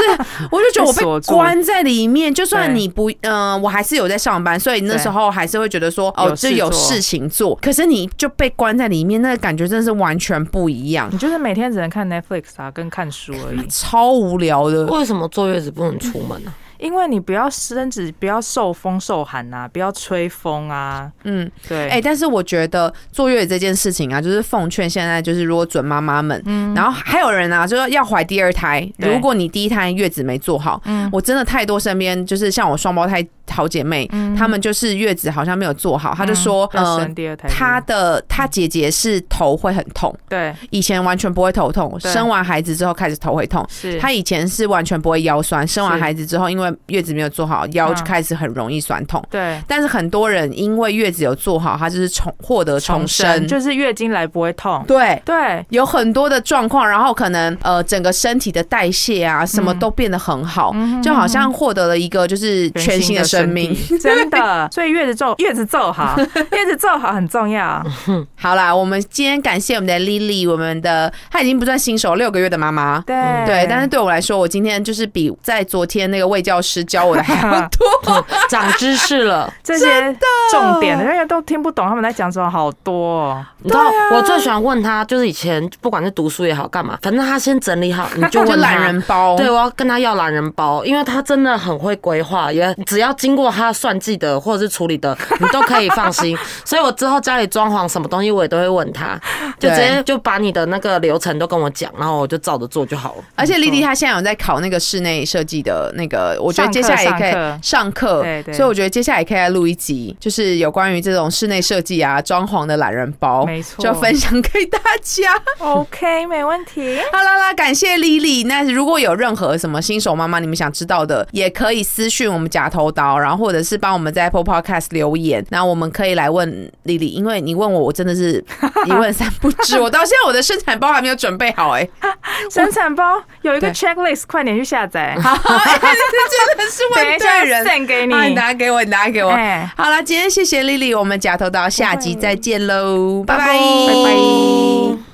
我就觉得我被关在里面，就算你不，嗯、我还是有在上班，所以那时候还是会觉得说，哦，有事做就有事情做，可是你就被关在里面，那个感觉真的是完全不一样，你就是每天只能看 Netflix 啊，跟看书而已，超无聊的。为什么坐月子不能出门呢？因为你不要身子不要受风受寒啊，不要吹风啊，嗯，对，哎、但是我觉得坐月子这件事情啊，就是奉劝现在就是如果准妈妈们，嗯。然后还有人啊，就是要怀第二胎，如果你第一胎月子没做好，嗯。我真的太多身边就是像我双胞胎好姐妹，嗯。她们就是月子好像没有做好，她就说，要呃她的她姐姐是头会很痛，对。以前完全不会头痛，生完孩子之后开始头会痛。是。她以前是完全不会腰酸，生完孩子之后，因为月子没有做好，腰就嗯开始很容易酸痛。对。但是很多人因为月子有做好，她就是重获得重生，就是月经来不会痛，对。对。有很多的状况，然后可能呃整个身体的代谢啊，什么都变得很好，嗯就好像获得了一个就是全新的生命。身体，真的。所以月子做月子做好，月子做 好很重要。好啦，我们今天感谢我们的 Lily，我们的她已经不算新手，六个月的妈妈。对对，但是对我来说，我今天就是比在昨天那个魏教师教我的还要多。长知识了。这些重点，人家都听不懂他们在讲什么，好多哦。你知道，我最喜欢问他，就是以前不管是读书也好，干嘛，反正他先整理好，你就就问他懒人包，对，我要跟他要懒人包，因为他真的很会规划，也只要经过他算计的或者是处理的，你都可以放心。所以我之后家里装潢什么东西，我也都会问他，就直接就把你的那个流程都跟我讲，然后我就照着做就好了。而且丽丽她现在有在考那个室内设计的那个，我觉得接下来也可以上课所以我觉得接下来也可以来录一集，就是有关于这种室内设计啊、装潢的懒人包，没错就分享给大家。OK，没问题。好啦啦，感谢 Lily。那如果有任何什么新手妈妈你们想知道的，也可以私讯我们假头刀，然后或者是帮我们在 Apple Podcast 留言，那我们可以来问 Lily，因为你问我，我真的是 一问三不知，我到现在我的生产包还没有准备好哎、生产包有一个 checklist，快点去下载。真的是问对人。send 给你。好，你拿给我，你拿给我。哎好了，今天谢谢 Lily，我们假头到下集再见喽，拜拜，拜拜。